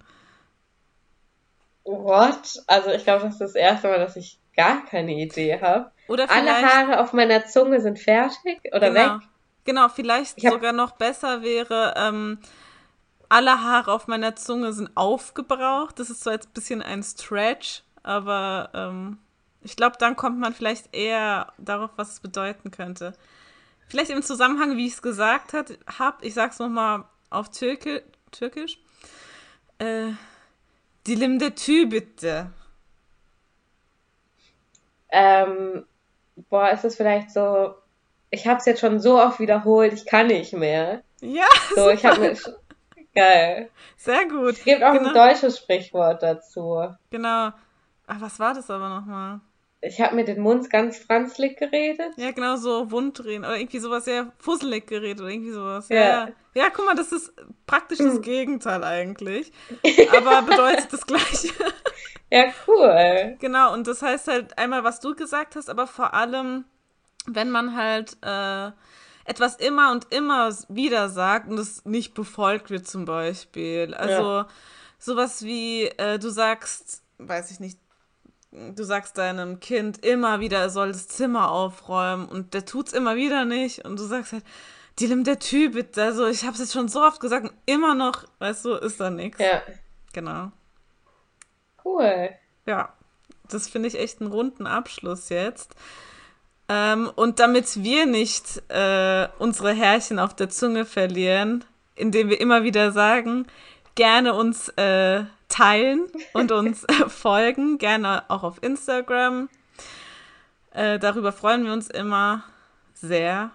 What? Also ich glaube, das ist das erste Mal, dass ich gar keine Idee habe. Oder Alle Haare auf meiner Zunge sind fertig oder genau, weg? genau, vielleicht Ich hab- sogar noch besser wäre, ähm, alle Haare auf meiner Zunge sind aufgebraucht. Das ist zwar jetzt ein bisschen ein Stretch, aber ähm, ich glaube, dann kommt man vielleicht eher darauf, was es bedeuten könnte. Vielleicht im Zusammenhang, wie ich es gesagt habe, ich sag's nochmal auf Türki Türkisch. Äh, Dilim de tü bitte. Ähm, boah, ist es vielleicht so, ich habe es jetzt schon so oft wiederholt, ich kann nicht mehr. Ja, So, ich habe mir sch- geil. sehr gut. Es gibt auch Genau. ein deutsches Sprichwort dazu. Genau. Ach, was war das aber nochmal? Ich habe mir den Mund ganz franzlig geredet. Ja, genau so Wunddrehen oder irgendwie sowas sehr fusselig geredet oder irgendwie sowas. Ja, Ja. ja. ja, guck mal, das ist praktisch das Gegenteil eigentlich. Aber bedeutet das Gleiche. Ja, cool. genau, und das heißt halt einmal, was du gesagt hast, aber vor allem, wenn man halt äh, etwas immer und immer wieder sagt und es nicht befolgt wird zum Beispiel. Also sowas wie, äh, du sagst, weiß ich nicht, du sagst deinem Kind immer wieder, er soll das Zimmer aufräumen und der tut's immer wieder nicht und du sagst halt, die nimmt der Typ. Also ich habe es jetzt schon so oft gesagt und immer noch, weißt du, ist da nichts. Ja, Genau. cool. Ja, das finde ich echt einen runden Abschluss jetzt. Ähm, und damit wir nicht äh, unsere Härchen auf der Zunge verlieren, indem wir immer wieder sagen, gerne uns äh, teilen und uns folgen, gerne auch auf Instagram. Äh, darüber freuen wir uns immer sehr.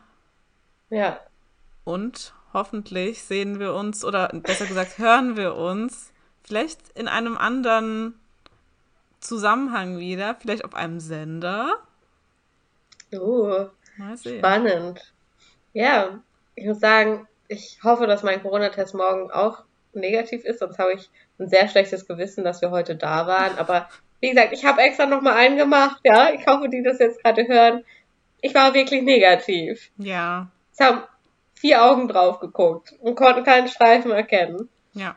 Ja, Und hoffentlich sehen wir uns, oder besser gesagt, hören wir uns vielleicht in einem anderen Zusammenhang wieder, vielleicht auf einem Sender. sehen. spannend. Ja, ich muss sagen, ich hoffe, dass mein Corona-Test morgen auch negativ ist, sonst habe ich ein sehr schlechtes Gewissen, dass wir heute da waren. Aber wie gesagt, ich habe extra nochmal einen gemacht, ja. Ich hoffe, die das jetzt gerade hören. Ich war wirklich negativ. Ja, Es haben vier Augen drauf geguckt und konnten keinen Streifen erkennen. ja.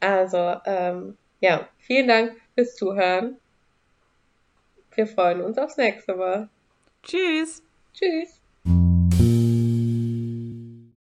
Also, ähm, ja, vielen Dank fürs Zuhören. Wir freuen uns aufs nächste Mal. Tschüss. Tschüss.